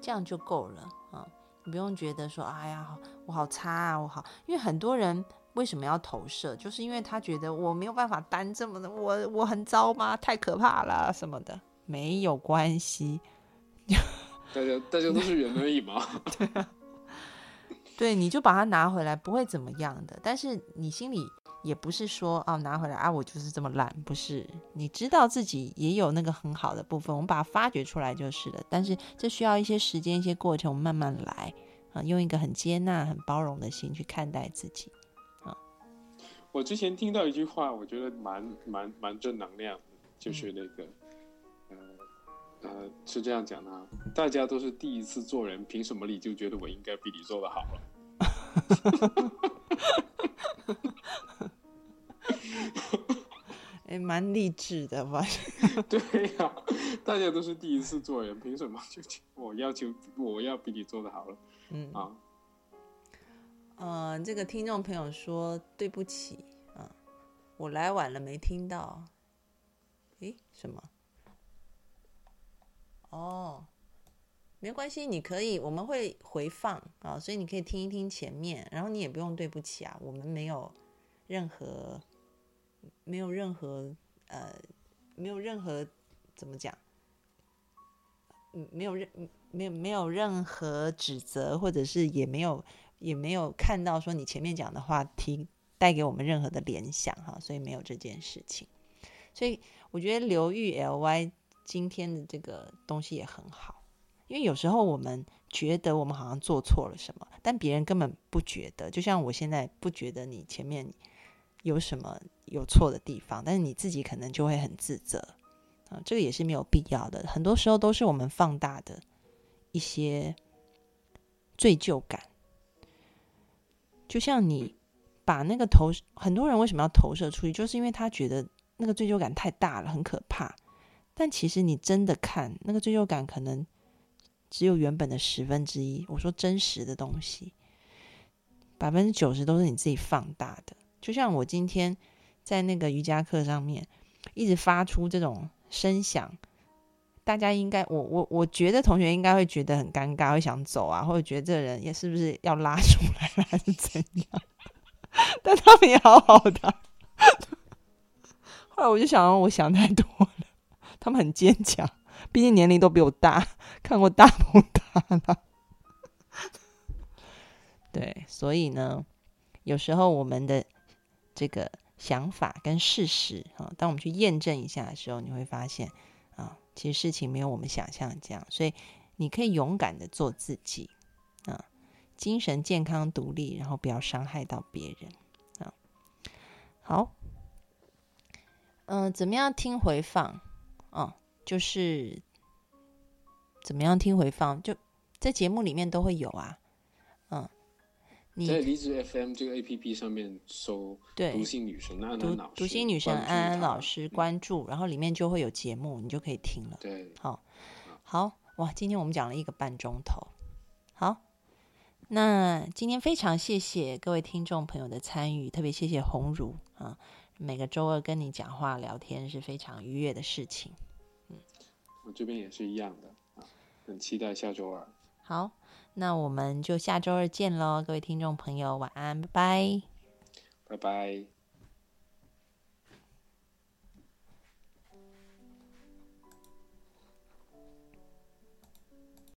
这样就够了啊，你不用觉得说，哎呀，我好差啊，我好，因为很多人。为什么要投射？就是因为他觉得我没有办法担这么的，我我很糟吗？太可怕了什么的，没有关系，大家大家都是人而已嘛。对，对你就把它拿回来，不会怎么样的。但是你心里也不是说哦，拿回来啊，我就是这么懒，不是。你知道自己也有那个很好的部分，我们把它发掘出来就是了。但是这需要一些时间、一些过程，我们慢慢来啊，用一个很接纳、很包容的心去看待自己。我之前听到一句话，我觉得蛮蛮蛮正能量的，就是那个，呃呃，是这样讲的啊，大家都是第一次做人，凭什么你就觉得我应该比你做的好了？哎，蛮励志的吧？对呀、大家都是第一次做人，凭什么就我要求我要比你做的好了嗯，啊？呃，这个听众朋友说对不起啊，我来晚了没听到。诶，什么？哦，没关系，你可以，我们会回放啊，所以你可以听一听前面，然后你也不用对不起啊，我们没有任何，没有任何呃，没有任何怎么讲？没有任没有没有任何指责，或者是也没有也没有看到说你前面讲的话题带给我们任何的联想哈，所以没有这件事情。所以我觉得刘玉 L Y 今天的这个东西也很好，因为有时候我们觉得我们好像做错了什么，但别人根本不觉得。就像我现在不觉得你前面有什么有错的地方，但是你自己可能就会很自责啊，这个也是没有必要的。很多时候都是我们放大的一些罪疚感，就像你把那个投，很多人为什么要投射出去，就是因为他觉得那个罪疚感太大了，很可怕。但其实你真的看那个罪疚感，可能只有原本的十分之一。我说真实的东西，百分之九十都是你自己放大的。就像我今天在那个瑜伽课上面一直发出这种声响，大家应该，我我我觉得同学应该会觉得很尴尬，会想走啊，或者觉得这个人也是不是要拉出来了，还是怎样？但他们也好好的。后来我就想，我想太多了。他们很坚强，毕竟年龄都比我大，看过大风大浪。对，所以呢，有时候我们的这个想法跟事实啊，当我们去验证一下的时候，你会发现，其实事情没有我们想象这样。所以你可以勇敢的做自己啊，精神健康独立，然后不要伤害到别人啊。好，嗯、怎么样听回放？哦，就是怎么样听回放，就在节目里面都会有啊。嗯，在你离职 FM 这个 APP 上面搜“对独行女神安读安老师”，读心女神安安老师嗯关注，然后里面就会有节目，你就可以听了。对，好，好哇，今天我们讲了一个半钟头。好，那今天非常谢谢各位听众朋友的参与，特别谢谢红茹啊，每个周二跟你讲话聊天是非常愉悦的事情。嗯我这边也是一样的啊，很期待下周二。好，那我们就下周二见喽，各位听众朋友，晚安，拜拜。拜拜。